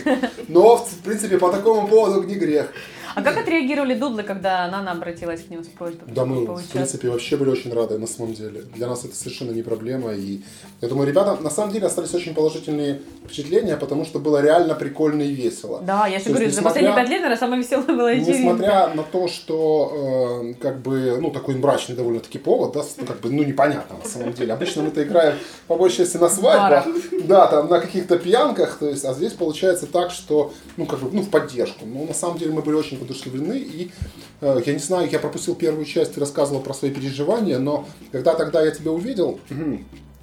Но, в принципе, по такому поводу не грех. А как отреагировали дудлы, когда Нана обратилась к ним с просьбой Да мы, в принципе, вообще были очень рады, на самом деле. Для нас это совершенно не проблема. И я думаю, ребята, на самом деле, остались очень положительные впечатления, потому что было реально прикольно и весело. Да, я же говорю, за последние пять лет, наверное, самое веселое было вечеринка. Несмотря на то, что, э, как бы, ну, такой мрачный довольно-таки повод, да, как бы, ну, непонятно на самом деле. Обычно мы-то играем, по большей части, на свадьбах, да, там, на каких-то пьянках, то есть, а здесь получается так, что, ну, как бы, ну, в поддержку. Но на самом деле мы были очень воодушевлены, и э, я не знаю, я пропустил первую часть и рассказывал про свои переживания, но когда тогда я тебя увидел,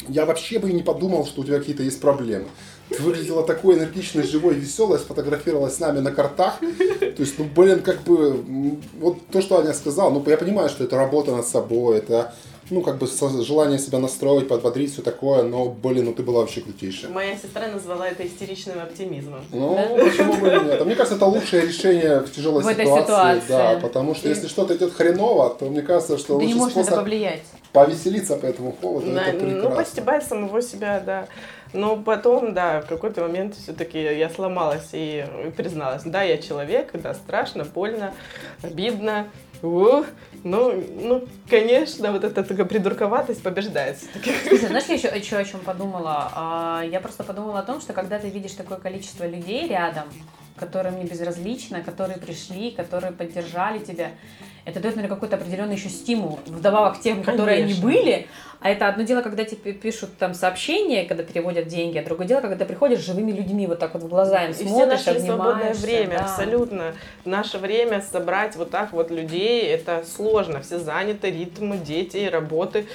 я вообще бы и не подумал, что у тебя какие-то есть проблемы. Ты выглядела такой энергичной, живой, веселой, сфотографировалась с нами на картах. То есть, ну, блин, как бы, вот то, что Аня сказала, ну, я понимаю, что это работа над собой, это ну, как бы желание себя настроить, подбодрить, все такое, но, блин, ну ты была вообще крутейшая. Моя сестра назвала это истеричным оптимизмом. Ну, да? почему бы и нет? А мне кажется, это лучшее решение в тяжелой в ситуации. ситуации. Да, потому что и... если что-то идет хреново, то мне кажется, что ты лучший не можешь способ повлиять. повеселиться по этому поводу, на, это прекрасно. Ну, постебать самого себя, да. Но потом, да, в какой-то момент все-таки я сломалась и призналась, да, я человек, да, страшно, больно, обидно, Ух, ну, ну, конечно, вот эта такая придурковатость побеждает. Слушай, знаешь, я еще, еще о чем подумала? А, я просто подумала о том, что когда ты видишь такое количество людей рядом, которым не безразлично, которые пришли, которые поддержали тебя, это дает, наверное, какой-то определенный еще стимул, вдобавок к тем, которые Конечно. они были. А это одно дело, когда тебе пишут там сообщения, когда переводят деньги, а другое дело, когда ты приходишь живыми людьми, вот так вот в глаза им смотришь, И все наше свободное время, да. абсолютно. В наше время собрать вот так вот людей, это сложно. Все заняты, ритмы, дети, работы.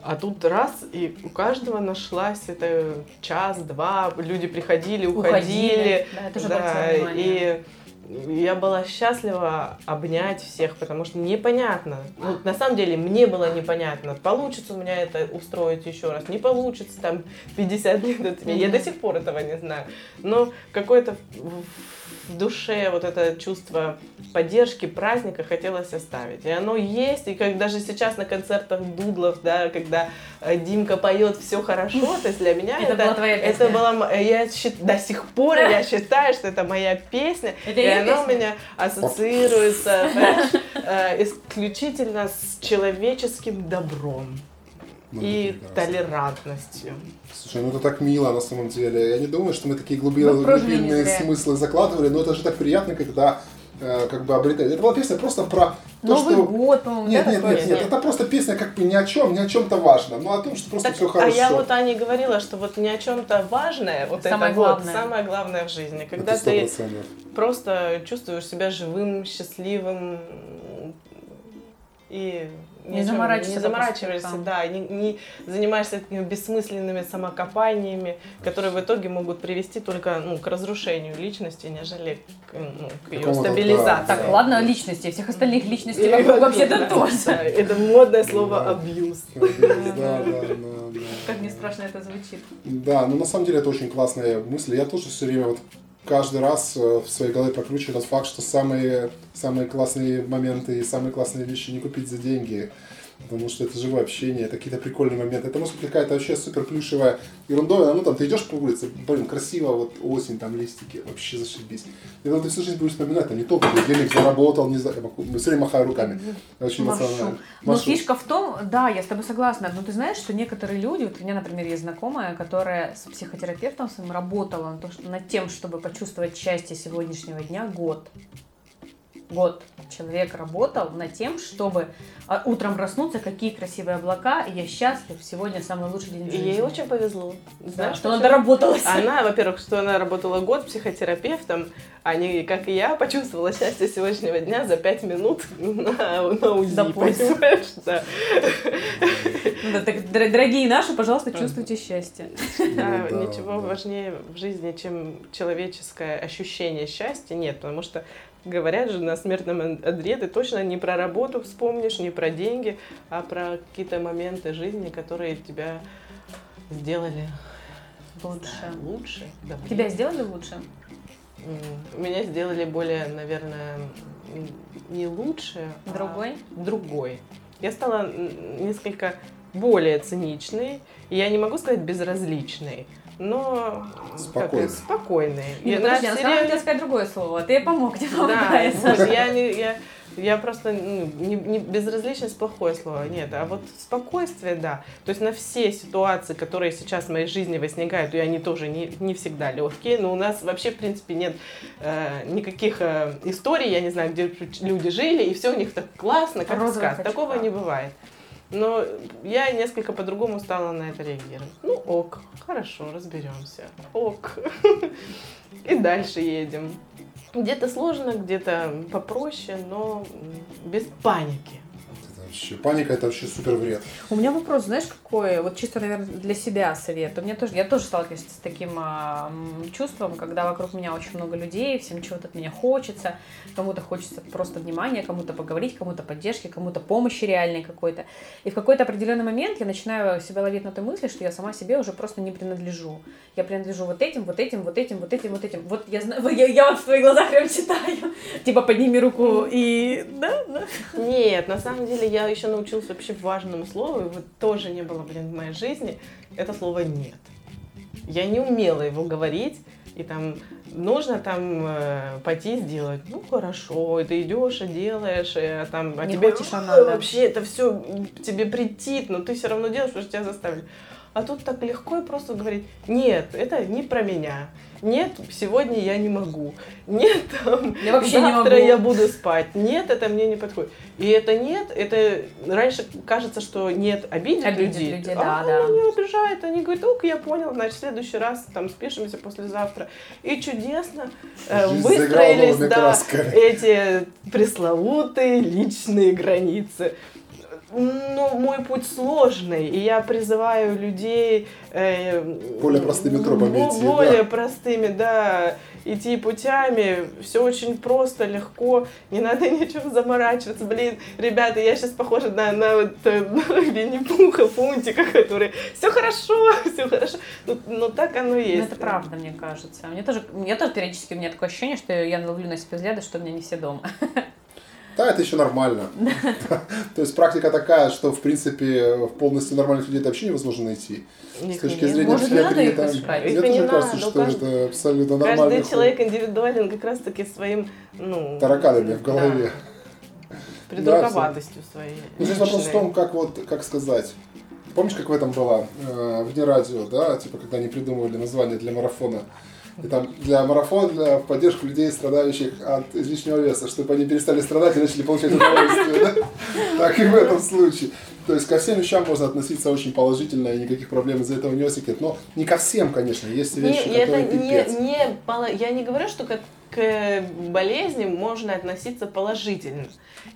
А тут раз, и у каждого нашлась это час-два, люди приходили, уходили. уходили. Да, это да, и я была счастлива обнять всех, потому что непонятно. Ну, на самом деле, мне было непонятно, получится у меня это устроить еще раз, не получится, там 50 лет от меня. Я до сих пор этого не знаю. Но какое-то в душе вот это чувство поддержки, праздника хотелось оставить. И оно есть, и как даже сейчас на концертах Дудлов, да, когда э, Димка поет все хорошо, то есть для меня это, это была твоя песня. Это была, я счит, до сих пор я считаю, что это моя песня, это и она песня? у меня ассоциируется э, исключительно с человеческим добром и толерантностью. Слушай, ну это так мило на самом деле. Я не думаю, что мы такие глубинные, глубинные смыслы закладывали, но это же так приятно, когда э, как бы обретает. Это была песня просто про то, Новый что... год, по-моему, нет, да, нет, нет, нет, это просто песня как бы ни о чем, ни о чем-то важном, но о том, что просто так, все хорошо. А я вот Ане говорила, что вот ни о чем-то важное, вот самое это главное. вот самое главное в жизни, когда ты просто чувствуешь себя живым, счастливым и не, заморачивайся, не заморачиваешься, да, не, не занимаешься такими бессмысленными самокопаниями, которые в итоге могут привести только ну, к разрушению личности, нежели к, ну, к ее стабилизации. Да, так, ладно, личности, всех остальных личностей вокруг вообще-то тоже. Это модное слово абьюз. Да, да, Как не страшно это звучит. Да, но на самом деле это очень классная мысль. Я тоже все время вот каждый раз э, в своей голове прокручиваю тот факт, что самые, самые классные моменты и самые классные вещи не купить за деньги. Потому что это живое общение, это какие-то прикольные моменты. Это может быть какая-то вообще супер плюшевая ерундовая. Ну там ты идешь по улице, блин, красиво, вот осень, там листики, вообще зашибись. И потом ты всю жизнь будешь вспоминать, там не только ты денег заработал, не знаю, все время махаю руками. Очень эмоционально. Но фишка в том, да, я с тобой согласна, но ты знаешь, что некоторые люди, вот у меня, например, есть знакомая, которая с психотерапевтом своим работала над тем, чтобы почувствовать счастье сегодняшнего дня год год человек работал над тем, чтобы а, утром проснуться, какие красивые облака, и я счастлив, сегодня самый лучший день в жизни. ей очень повезло. Знаешь, что она доработалась. Она, во-первых, что она работала год психотерапевтом, а не, как и я, почувствовала счастье сегодняшнего дня за пять минут на, на УЗИ, понимаешь? Да. Ну, так, дорогие наши, пожалуйста, чувствуйте счастье. Да, ничего важнее в жизни, чем человеческое ощущение счастья, нет, потому что Говорят же на смертном одре, ты точно не про работу вспомнишь, не про деньги, а про какие-то моменты жизни, которые тебя сделали Лучше. лучше. добрее. Тебя сделали лучше? Меня сделали более, наверное, не лучше, а Другой? другой. Я стала несколько более циничной. И я не могу сказать безразличной, но это, спокойной. Не, Я ну, подожди, на самом деле хотела сказать другое слово. Ты помог, тебе Да, помогается. вот я, не, я, я просто ну, не, не безразличность плохое слово, нет, а вот спокойствие, да. То есть на все ситуации, которые сейчас в моей жизни возникают, и они тоже не, не всегда легкие, но у нас вообще, в принципе, нет э, никаких э, историй, я не знаю, где люди жили, и все у них так классно, как очках. Такого не бывает. Но я несколько по-другому стала на это реагировать. Ну ок, хорошо, разберемся. Ок. И дальше едем. Где-то сложно, где-то попроще, но без паники. Вообще, паника это вообще супер вред. У меня вопрос, знаешь, какой? Вот чисто, наверное, для себя совет. У меня тоже, я тоже сталкиваюсь с таким м, чувством, когда вокруг меня очень много людей, всем чего-то от меня хочется, кому-то хочется просто внимания, кому-то поговорить, кому-то поддержки, кому-то помощи реальной какой-то. И в какой-то определенный момент я начинаю себя ловить на той мысли, что я сама себе уже просто не принадлежу. Я принадлежу вот этим, вот этим, вот этим, вот этим, вот этим. Вот я знаю, я, я вот в твоих глазах прям читаю. Типа подними руку и... Да, да. Нет, на самом деле я еще научилась вообще важному слову, и вот тоже не было, блин, в моей жизни, это слово «нет». Я не умела его говорить, и там нужно там э, пойти сделать. Ну хорошо, и ты идешь и делаешь, и, а там а Не тебе хочешь, а «Ой, надо». вообще это все тебе претит, но ты все равно делаешь, потому что тебя заставили. А тут так легко и просто говорить, нет, это не про меня. Нет, сегодня я не могу. Нет, там, Я вообще не завтра могу. я буду спать. Нет, это мне не подходит. И это нет, это раньше кажется, что нет, обидит, Обидит людей. людей, а да, да. она не обижает. Они говорят, ок, я понял, значит, в следующий раз там спишемся послезавтра. И чудесно э, выстроились да, эти пресловутые личные границы. Ну, мой путь сложный, и я призываю людей... э, Более простыми тропами идти, да. Более простыми, да, идти путями. Все очень просто, легко, не надо ничем заморачиваться. Блин, ребята, я сейчас похожа на, на, вот, э, на Винни-Пуха, Фунтика, который все хорошо, все хорошо. Ну, но так оно и Ну, есть. это правда, мне кажется. Мне тоже, мне тоже периодически у меня такое ощущение, что я ловлю на себе взгляды, что у меня не все дома. Да, это еще нормально. То есть практика такая, что в принципе полностью нормальных людей это вообще невозможно найти. С точки зрения психиатрии, искать? мне тоже кажется, надо, что это абсолютно нормально. Каждый человек индивидуален как раз-таки своим, ну... Тараканами в голове. Придурковатостью своей. Ну, здесь вопрос в том, как вот, как сказать. Помнишь, как в этом было, э, в Дне радио, да, типа, когда они придумывали название для марафона? И там для марафона, для поддержку людей, страдающих от излишнего веса, чтобы они перестали страдать и начали получать удовольствие. Так и в этом случае. То есть ко всем вещам можно относиться очень положительно, и никаких проблем из-за этого не возникнет. Но не ко всем, конечно, есть Не, вещи, это которые не, пипец. не пола- я не говорю, что как к болезни можно относиться положительно.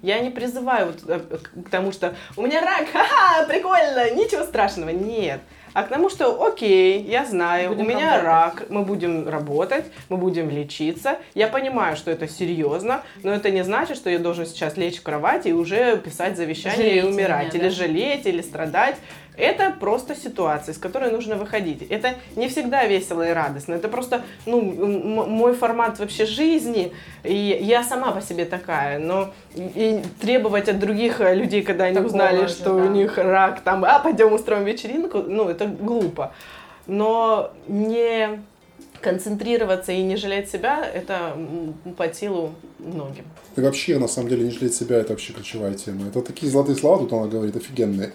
Я не призываю вот, э, к тому, что у меня рак, ха-ха, прикольно, ничего страшного. Нет. А к тому, что окей, я знаю, Будем у меня работать. рак, мы будем работать, мы будем лечиться. Я понимаю, что это серьезно, но это не значит, что я должен сейчас лечь в кровати и уже писать завещание Жалейте и умирать, меня, или да? жалеть, или страдать. Это просто ситуация, из которой нужно выходить. Это не всегда весело и радостно. Это просто ну, мой формат вообще жизни. И я сама по себе такая. Но и требовать от других людей, когда они Такого узнали, же, что да. у них рак, там, а пойдем устроим вечеринку, ну, это глупо. Но не концентрироваться и не жалеть себя, это по силу многим. И вообще, на самом деле, не жалеть себя, это вообще ключевая тема. Это такие золотые слова тут она говорит, офигенные.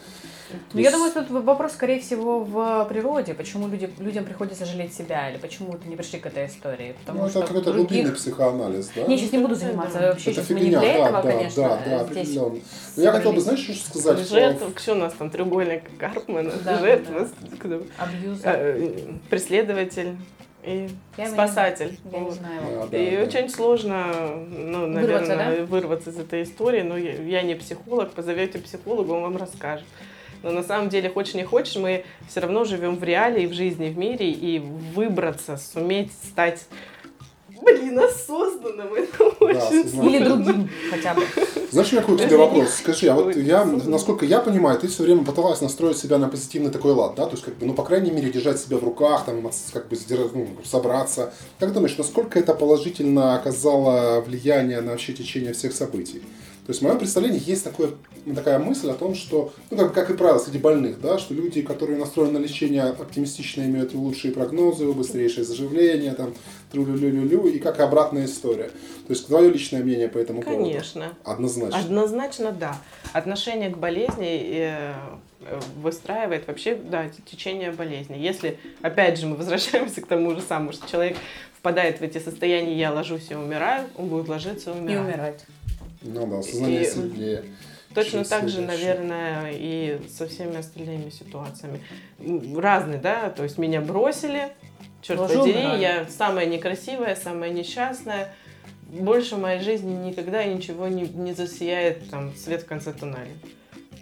Ну, я думаю, тут вопрос, скорее всего, в природе. Почему люди, людям приходится жалеть себя, или почему это не пришли к этой истории? Потому Ну, это что какой-то других... глубинный психоанализ, да? Не, сейчас не буду заниматься. Да. Вообще, это сейчас мы не фигня, для да, этого, да, конечно, да, да, здесь. определенно. Но я хотел бы, знаешь, что сказать? что- Жертв, что у нас там, треугольник Карпмана, Да, жертва, да. Абьюз. э, преследователь и Я не спасатель. Я не знаю. Да, да, И да. очень сложно, ну, Вырваться, наверное, вырваться, из этой истории. Но я, я не психолог, позовете психолога, он вам расскажет. Но на самом деле, хочешь не хочешь, мы все равно живем в реалии, в жизни, в мире, и выбраться, суметь стать блин, осознанным. Это очень сознательно. Или другим хотя бы. Знаешь, у меня какой к тебе Даже вопрос? Скажи, а вот я, сложно. насколько я понимаю, ты все время пыталась настроить себя на позитивный такой лад, да? То есть, как бы, ну, по крайней мере, держать себя в руках, там, как бы, ну, собраться. Как думаешь, насколько это положительно оказало влияние на вообще течение всех событий? То есть, в моем представлении есть такое, такая мысль о том, что, ну, как, как и правило, среди больных, да, что люди, которые настроены на лечение оптимистично, имеют лучшие прогнозы, быстрейшее заживление, там, тру-лю-лю-лю-лю, и как и обратная история. То есть, твое личное мнение по этому поводу? Конечно. Однозначно. Однозначно, да. Отношение к болезни э, э, выстраивает вообще, да, течение болезни. Если, опять же, мы возвращаемся к тому же самому, что человек впадает в эти состояния, я ложусь и умираю, он будет ложиться и И умирать. Ну да, сознание И- сильнее. Точно так же, наверное, и со всеми остальными ситуациями. Разные, да, то есть меня бросили, черт Тоже подери, умираю. я самая некрасивая, самая несчастная. Больше в моей жизни никогда ничего не, не засияет, там, свет в конце туннеля.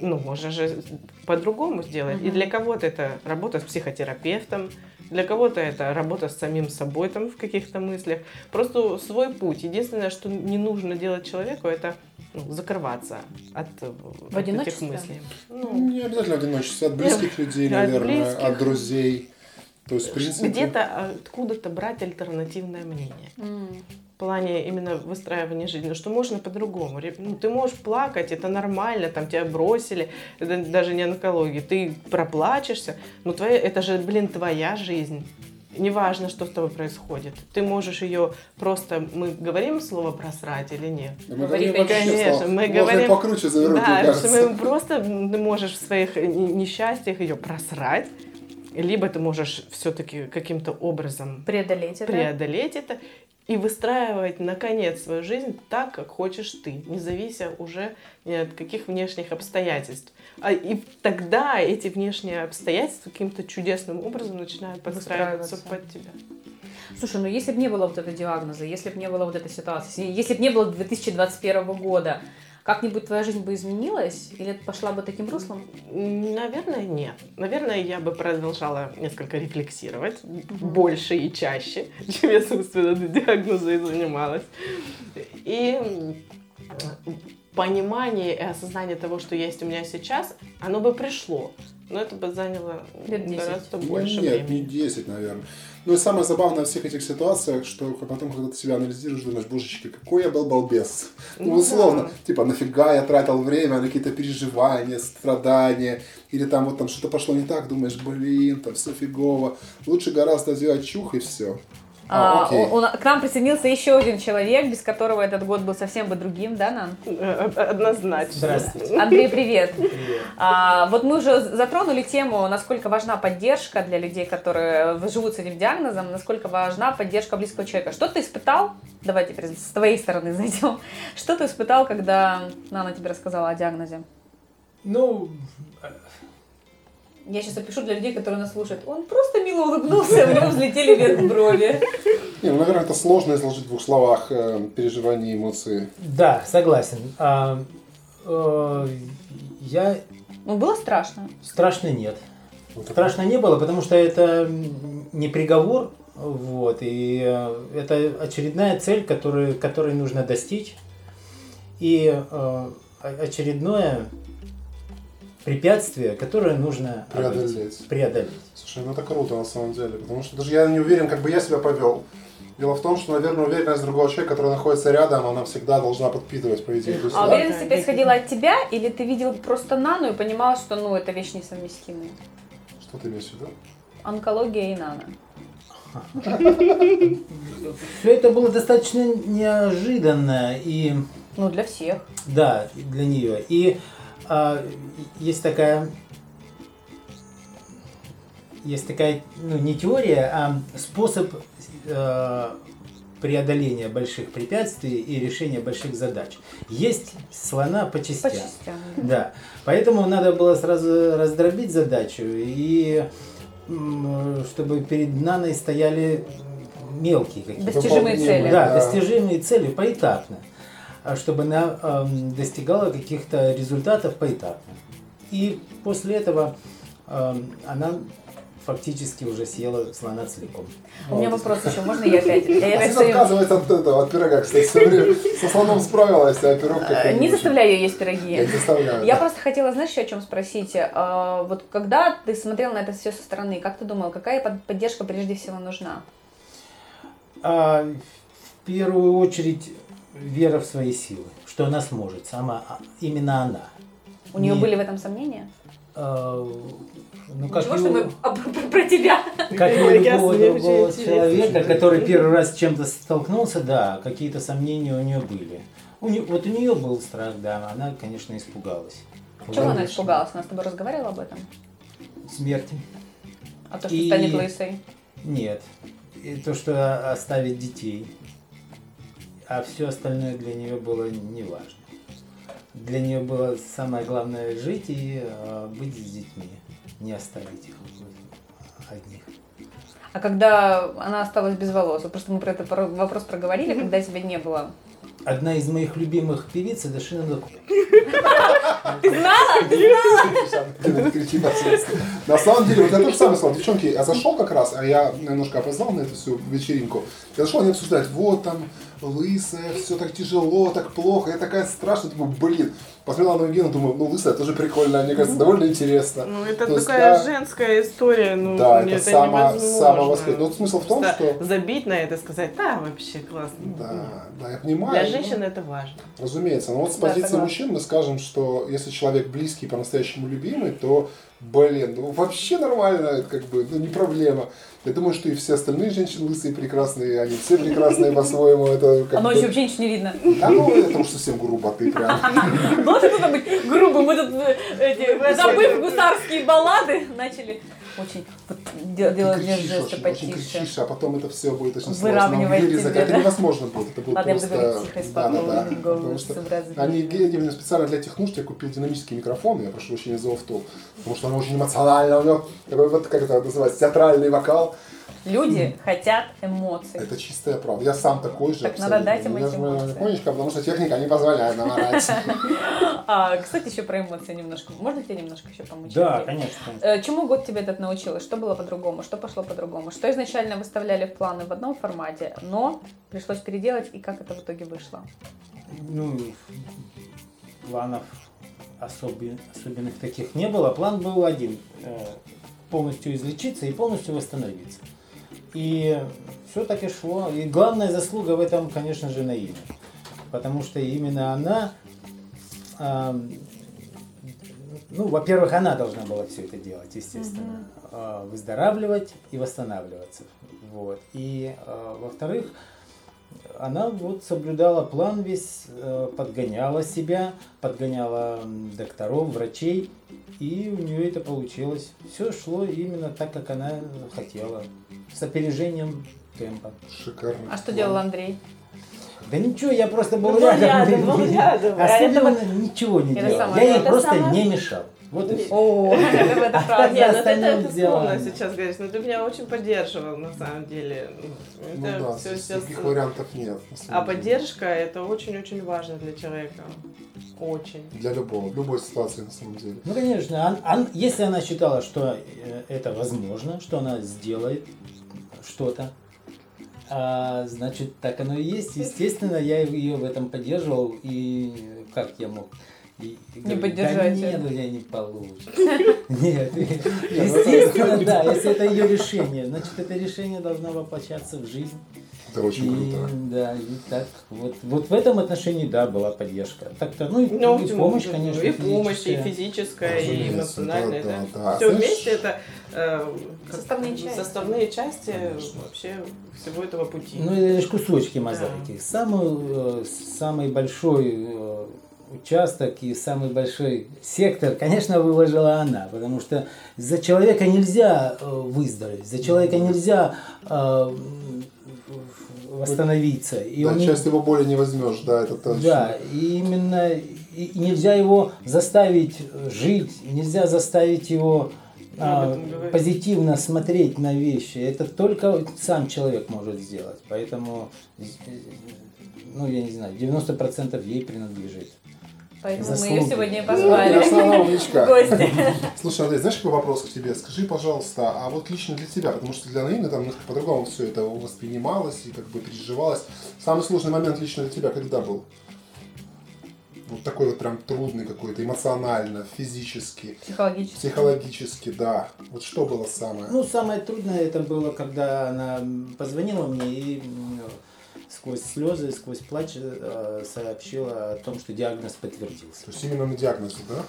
Ну, можно же по-другому сделать. И Мгм. для кого-то это работа с психотерапевтом, для кого-то это работа с самим собой там в каких-то мыслях. Просто свой путь. Единственное, что не нужно делать человеку, это ну, закрываться от, э, от этих одиночестве? мыслей. Ну, не обязательно в одиночестве, от близких людей, от наверное, близких. от друзей. То есть, в принципе... где-то откуда-то брать альтернативное мнение. В плане именно выстраивания жизни, ну, что можно по-другому. Ну, ты можешь плакать, это нормально, там тебя бросили, это даже не онкология, ты проплачешься, но твоя, это же, блин, твоя жизнь. Неважно, что с тобой происходит. Ты можешь ее просто... Мы говорим слово «просрать» или нет? Мы Говори, говорим конечно, мы Можно говорим- покруче завернуть, мне Да, что мы просто ты можешь в своих э, не- несчастьях ее просрать, либо ты можешь все-таки каким-то образом Преодолеть это. преодолеть это и выстраивать, наконец, свою жизнь так, как хочешь ты, не завися уже ни от каких внешних обстоятельств. А, и тогда эти внешние обстоятельства каким-то чудесным образом начинают подстраиваться под тебя. Слушай, ну если бы не было вот этого диагноза, если бы не было вот этой ситуации, если бы не было 2021 года, как-нибудь твоя жизнь бы изменилась? Или пошла бы таким руслом? Наверное, нет. Наверное, я бы продолжала несколько рефлексировать больше и чаще, чем я, собственно, и занималась. И понимание и осознание того, что есть у меня сейчас, оно бы пришло. Но это бы заняло Лет 10. гораздо Ну, больше нет, не времени. 10, наверное. Ну и самое забавное во всех этих ситуациях, что потом, когда ты себя анализируешь, думаешь, божечки, какой я был балбес. Ну, Ну условно, да. типа, нафига я тратил время на какие-то переживания, страдания, или там вот там что-то пошло не так, думаешь, блин, там все фигово. Лучше гораздо сделать чух и все. А, А, окей. он- он- к нам присоединился еще один человек, без которого этот год был совсем бы другим, да, Нан? Э, Однозначно. Здравствуйте. Андрей, привет. Привет. А, вот мы уже затронули тему, насколько важна поддержка для людей, которые живут с этим диагнозом, насколько важна поддержка близкого человека. Что ты испытал? Давай теперь с твоей стороны зайдем. Что ты испытал, когда Нана тебе рассказала о диагнозе? Ну, Я сейчас опишу для людей, которые нас слушают. Он просто мило улыбнулся, у него взлетели вверх брови. Не, ну, наверное, это сложно изложить в двух словах э, переживания и эмоции. да, согласен. А, э, я Ну, было страшно. страшно нет. Вот это- Страшно не было, потому что это не приговор, вот, и э, это очередная цель, которую, которой нужно достичь, и э, очередное препятствие, которое нужно обойти, Преодолеть. преодолеть. Слушай, ну это круто на самом деле, потому что даже я не уверен, как бы я себя повел. Дело в том, что, наверное, уверенность другого человека, который находится рядом, она всегда должна подпитывать, по идее. То есть, А да, уверенность теперь исходила от тебя, или ты видел просто Нану и понимал, что ну это вещь несовместимые? Что ты имеешь в виду? Онкология и Нана. Все это было достаточно неожиданно и Ну, для всех. Да, для нее. И есть такая есть такая, ну, не теория, а способ э, преодоления больших препятствий и решения больших задач. Есть слона по По частям. частям. Да. Поэтому надо было сразу раздробить задачу и чтобы перед Наной стояли мелкие какие-то Достижимые цели. да, Да. достижимые цели поэтапно, а чтобы она достигала каких-то результатов поэтапно. И после этого она фактически уже съела слона целиком. У меня вопрос еще, можно я опять? Я А опять отказывается от этого, от пирога, кстати, все время со слоном справилась, а пирог как Э, Не заставляю ее есть Я пироги. не заставляю. Я да. просто хотела, знаешь, еще о чем спросить. А, Вот когда ты смотрел на это все со стороны, как ты думал, какая под- поддержка прежде всего нужна? А, в первую очередь вера в свои силы, что она сможет, сама, а, именно она. У нее Не- были в этом сомнения? А, ну, как Ничего, и что мы про тебя. Как и у любого другого человека, который первый раз с чем-то столкнулся, да, какие-то сомнения у нее были. У не- вот у нее был страх, да, она, конечно, испугалась. Чего она испугалась? Она с тобой разговаривала об этом? Смерти? А то, что И- станет лысой? Нет. И то, что оставить детей. А все остальное для нее было неважно. Для нее было самое главное жить и э, быть с детьми, не оставить их одних. А когда она осталась без волос? Просто мы про этот про- вопрос проговорили, когда тебя не было. Одна из моих любимых певиц это Шина. Блин, кричит от сердца. На самом деле, вот я тоже самое сказал, девчонки, я зашел как раз, а я немножко опоздал на эту всю вечеринку. Я зашел, они обсуждают, вот там лысая, все так тяжело, так плохо, я такая страшная, думаю, блин. Посмотрела на Евгена, думаю, ну лысая тоже прикольно, мне кажется, довольно интересно. Ну, это То есть такая я- женская история, ну, Да, это, это само, самовоспитание. Ну, смысл в том, Просто что... забить на это, сказать, да, вообще классно. Да, да, я понимаю. Для ну, женщин это важно. Разумеется. Но вот с Да, позиции согласна. мужчин мы скажем, что если человек близкий, по-настоящему любимый, то, блин, ну вообще нормально, это как бы, ну не проблема. Я думаю, что и все остальные женщины лысые прекрасные, они все прекрасные по-своему. Это как А бы... ночью вообще ничего не видно. Да, ну это уж совсем грубо, ты прям. Может кто-то быть грубым? Мы тут э, забыв гусарские баллады, начали очень вот, де- Ты делать жесты очень, очень потише. кричишь, а потом это все будет очень сложно вырезать. Это да? невозможно будет. Это будет Ладно, я буду просто... тихо Да, да, да. Потому что Они именно специально для этих нужд я купил динамический микрофон, я прошу за офтол, потому что он очень эмоционально, у него вот, как это называется, театральный вокал. Люди хотят эмоций. Это чистая правда. Я сам такой же. Так надо абсолютно. дать им эти эмоции. Конечка, потому что техника не позволяет нам орать. А, кстати, еще про эмоции немножко. Можно тебе немножко еще помочь? Да, конечно. конечно. Э, Чему год тебя этот научил? Что было по-другому? Что пошло по-другому? Что изначально выставляли в планы в одном формате, но пришлось переделать, и как это в итоге вышло? Ну, планов особи- особенных таких не было. План был один. э, Полностью излечиться и полностью восстановиться. И все так и шло. И главная заслуга в этом, конечно же, Наиме. Потому что именно она, ам, ну, во-первых, она должна была все это делать, естественно. А, Выздоравливать и восстанавливаться. Вот. И, а, во-вторых, она вот соблюдала план весь, э, подгоняла себя, подгоняла докторов, врачей, и у нее это получилось. Все шло именно так, как она хотела, с опережением темпа. Шикарно. А что делал Андрей? Да ничего, я просто был Ну, был рядом. рядом, был рядом. А Особенно это ничего не делал. Я ей просто самое- не мешал. Вот и все. Это правда. Нет, ну это сейчас говоришь, но ты меня очень поддерживал на самом деле. Ну да, других вариантов нет. А поддержка это очень-очень важно для человека. Очень. Для любого, любой ситуации, на самом деле. Ну, конечно, если она считала, что э, это возможно, что она сделает что-то, а, значит, так оно и есть. Естественно, я ее в этом поддерживал, и как я мог и- и говорю, поддержать Да нет, это». у тебя не получится. Нет, естественно, да, если это ее решение, значит, это решение должно воплощаться в жизнь. Это очень И, круто. да, и так, вот, вот в этом отношении, да, была поддержка. Так-то, ну, и, Ну, и помощь, конечно, и помощь, и физическая. и эмоциональная. да, да, да. Все вместе это э, Составные части. составные части Конечно. вообще всего этого пути. Ну, это лишь кусочки мозаики. Самый, э, самый большой э, участок и самый большой сектор, конечно, выложила она, потому что за человека нельзя э, выздороветь, за человека нельзя э, восстановиться. И Да, он не- часть его боли не возьмешь, да, это точно. Да, и именно и нельзя его заставить жить, нельзя заставить его Ну, а, позитивно смотреть на вещи. Это только сам человек может сделать. Поэтому, э, ну, я не знаю, 90% ей принадлежит. Поэтому мы Заслуги. ее сегодня и позвали в гости. Слушай, Андрей, знаешь, какой вопрос к тебе? Скажи, пожалуйста, а вот лично для тебя, потому что для Наины там немножко по-другому все это воспринималось и как бы переживалось. Самый сложный момент лично для тебя когда был? Вот такой вот прям трудный какой-то, эмоционально, физически, Психологически. психологически, да. Вот что было самое? Ну, самое трудное это было, когда она позвонила мне и сквозь слезы, сквозь плач э, сообщила о том, что диагноз подтвердился. То есть именно на диагнозе, да?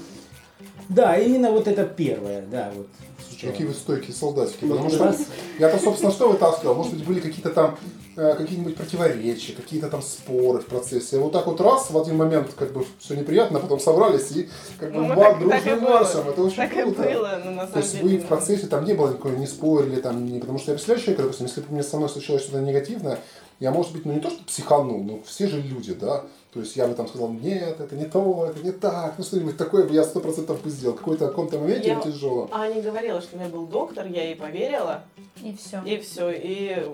Да, именно вот это первое, да, вот. Слушай, какие вы стойкие солдатики. Ну, Потому что я-то, собственно, что вытаскивал? Может быть, были какие-то там э, какие-нибудь противоречия, какие-то там споры в процессе. Вот так вот раз, в один момент как бы все неприятно, потом собрались и как бы Ну, ба- так- так и дружным маршем. Это очень Так и круто. было, но на То самом есть деле... вы в процессе там не было никакой, не спорили, там, не, потому что я представляю человека, допустим, если бы мне со мной случилось что-то негативное, я, может быть, ну не то, что психанул, но все же люди, да, то есть я бы там сказал, нет, это не то, это не так, ну что-нибудь такое бы я сто процентов бы сделал, какой-то в каком-то моменте Я- тяжело. Аня говорила, что у меня был доктор, я ей поверила, И все. и все. И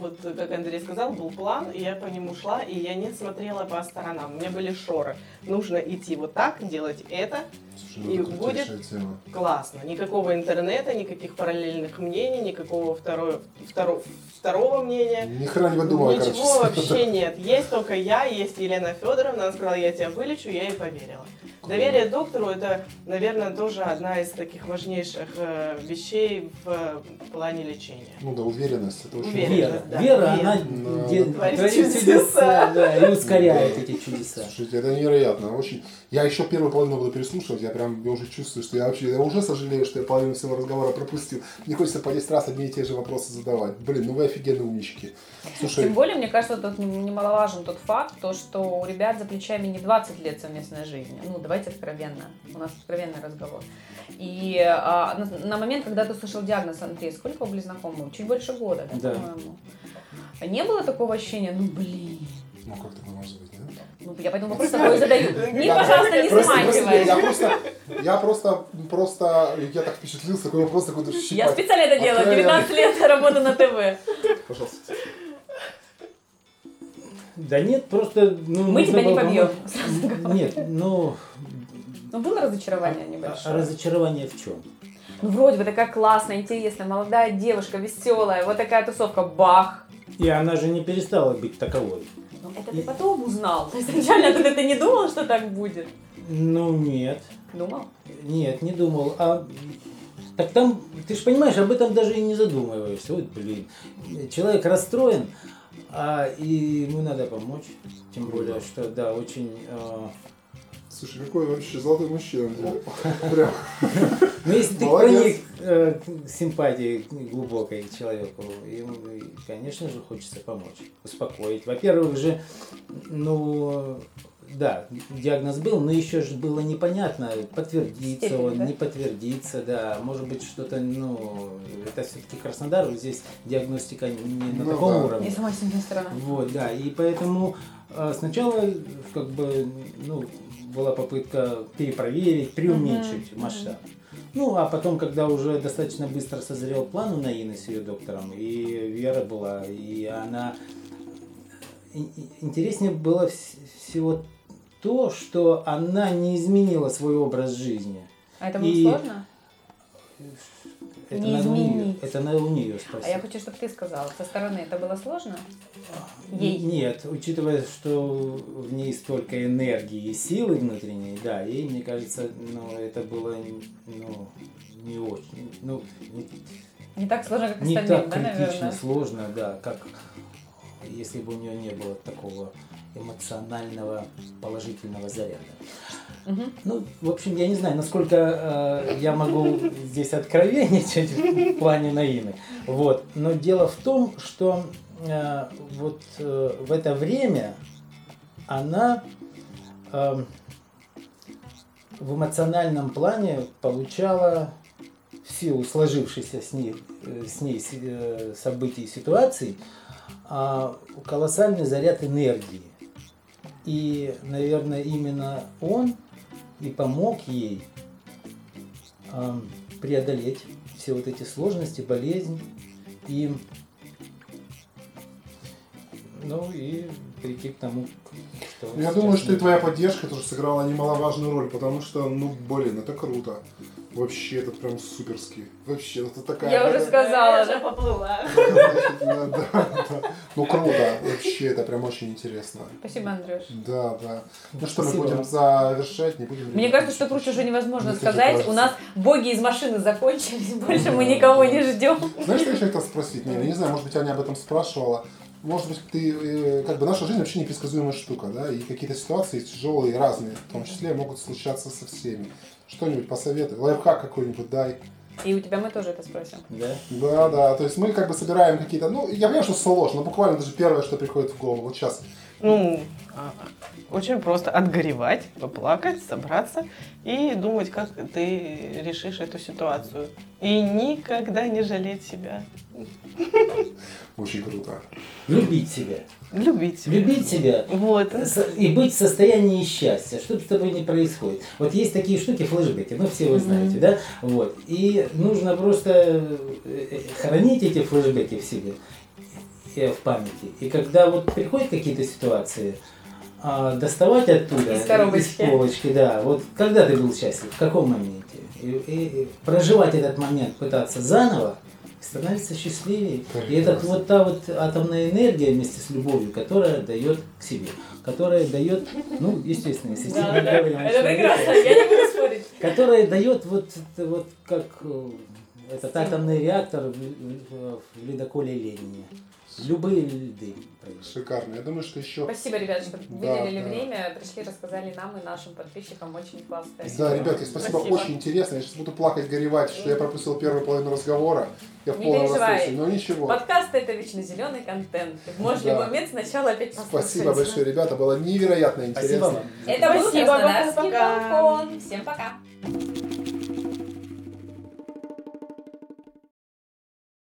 вот, как Андрей сказал, был план, и я по нему шла, и я не смотрела по сторонам. У меня были шоры. Нужно идти вот так, делать это, Слушай, ну И будет- тема. классно. Никакого интернета, никаких параллельных мнений, никакого второго, второго, второго мнения. Ни хрена не выдумывай, Ничего короче. вообще нет. Есть только я, есть Елена Федоровна. Она сказала, я тебя вылечу, я ей поверила. Доверие доктору это, наверное, тоже одна из таких важнейших э, вещей в э, плане лечения. Ну да, уверенность, это очень Уверенность. Вера, да, Вера, вера. она Да. де- Творит творит чудеса. чудеса, да, и ускоряет эти чудеса. Слушайте, это невероятно. Очень. Я еще первую половину буду переслушивать, я прям я уже чувствую, что я вообще я уже сожалею, что я половину всего разговора пропустил. Мне хочется по 10 раз одни и те же вопросы задавать. Блин, ну вы офигенные умнички. Слушай, Тем более, мне кажется, тут нем- немаловажен тот факт, то, что у ребят за плечами не 20 лет совместной жизни. Ну, давайте откровенно. У нас откровенный разговор. И а, на, на момент, когда ты услышал диагноз, Андрей, сколько вы были знакомы? Чуть больше года, да, Да. по-моему? А Не было такого ощущения, ну, блин. ну как такое может быть, да? Ну, я поэтому вопрос такой задаю. Не, пожалуйста, не смахивай. Я просто, я просто, просто, я так впечатлился, такой вопрос такой даже Я щипать. специально это делаю. Откровенно. 19 лет работы на ТВ. Пожалуйста. Да нет, просто... Ну, Мы тебя не побьем. Нет, ну, Ну, было разочарование а небольшое. разочарование в чем? Ну, вроде бы такая классная, интересная, молодая девушка, веселая, вот такая тусовка, бах. И она же не перестала быть таковой. Это ты потом узнал. То есть изначально ты, ты не думал, что так будет? Ну, нет. Думал? Нет, не думал. А так там, ты же понимаешь, об этом даже и не задумываешься. Вот, блин, человек расстроен, а, и ему надо помочь. Тем более, что, да, очень... а, Слушай, какой вообще золотой мужчина. Прям. Ну, если ты проник э, к симпатии глубокой к человеку, ему, конечно же, хочется помочь, успокоить. Во-первых же, ну, да, диагноз был, но еще же было непонятно, подтвердится он, да? не подтвердится, да, может быть что-то, ну, это все-таки Краснодар, здесь диагностика не на Ну таком да. уровне. Не самая сильная сторона. Вот, да, и поэтому э, сначала как бы, ну, была попытка перепроверить, преуменьшить Мгм, масштаб. Ну, а потом, когда уже достаточно быстро созрел план у Наины с ее доктором, и Вера была, и она... и- Интереснее было вс- всего то, что она не изменила свой образ жизни. А это было И- сложно? Это Не надо у неё- изменить. это надо у нее А спросить. я хочу, чтобы ты сказала, со стороны это было сложно? Ей. Нет, учитывая, что в ней столько энергии и силы внутренней, да, ей, мне кажется, ну, это было ну, не очень, ну, не, Не так сложно, как не остальным, так да, критично наверное? сложно, да, как если бы у нее не было такого эмоционального положительного заряда. Мгм. Ну, в общем, я не знаю, насколько э, я могу здесь откровенничать в плане Наины. Вот. Но дело в том, что э, вот э, в это время она э, в эмоциональном плане получала в силу сложившейся с ней, э, с ней э, событий и ситуаций а, колоссальный заряд энергии. И, наверное, именно он и помог ей преодолеть все вот эти сложности, болезнь. И ну и перейти к тому, что... Я думаю, что и твоя поддержка тоже сыграла немаловажную роль, потому что, ну, блин, это круто. Вообще, это прям суперски. Вообще, это такая... Я уже сказала, да? поплыла. Да, да, да. Ну, круто. Вообще, это прям очень интересно. Спасибо, Андрюш. Да, да. Ну что, мы будем завершать, не будем... Мне кажется, что круче уже невозможно сказать. У нас боги из машины закончились, больше мы никого не ждем. Знаешь, что еще хотел спросить? Не, я не знаю, может быть, Аня об этом спрашивала. Может быть, ты, э, как бы наша жизнь вообще непредсказуемая штука, да, и какие-то ситуации тяжелые, разные, в том числе могут случаться со всеми. Что-нибудь посоветуй, лайфхак какой-нибудь дай. И у тебя мы тоже это спросим. Да? Да, да, то есть мы как бы собираем какие-то, ну, я понимаю, что сложно, но буквально даже первое, что приходит в голову, вот сейчас. Ну, а, очень просто отгоревать, поплакать, собраться и думать, как ты решишь эту ситуацию. И никогда не жалеть себя. Очень круто. Любить себя. Любить себя. Любить себя Вот. И быть в состоянии счастья, что бы с тобой ни происходит. Вот есть такие штуки, флешбеки, ну все вы знаете, да? Вот. И нужно просто э, э, хранить эти флешбеки в себе, в памяти. И когда вот приходят какие-то ситуации, а, доставать оттуда, Из коробочки. из полочки, да, вот когда ты был счастлив, в каком моменте. И, и- и проживать этот момент, пытаться заново, становится счастливее. И это Прекрасно. вот та вот атомная энергия вместе с любовью, которая дает к себе, которая дает, ну, естественно, если Да, да, говорим Это прекрасно, я не буду спорить. которая дает вот, вот как э, этот атомный реактор в, в- в ледоколе Ленина. Любые льды. Шикарно. Я думаю, что еще... Спасибо, ребят, что Да, выделили да. время, пришли, рассказали нам и нашим подписчикам очень классно. Да, ребятки, спасибо, Спасибо. очень интересно. Я сейчас буду плакать, горевать, что я пропустил первую половину разговора. Я в полном восторге, но ничего. Подкаст это вечно зеленый контент. Ты можешь в Да. любой момент сначала опять послушать. Спасибо большое, ребята, было невероятно Спасибо интересно. вам. Это был Спасибо, балкон. Всем пока.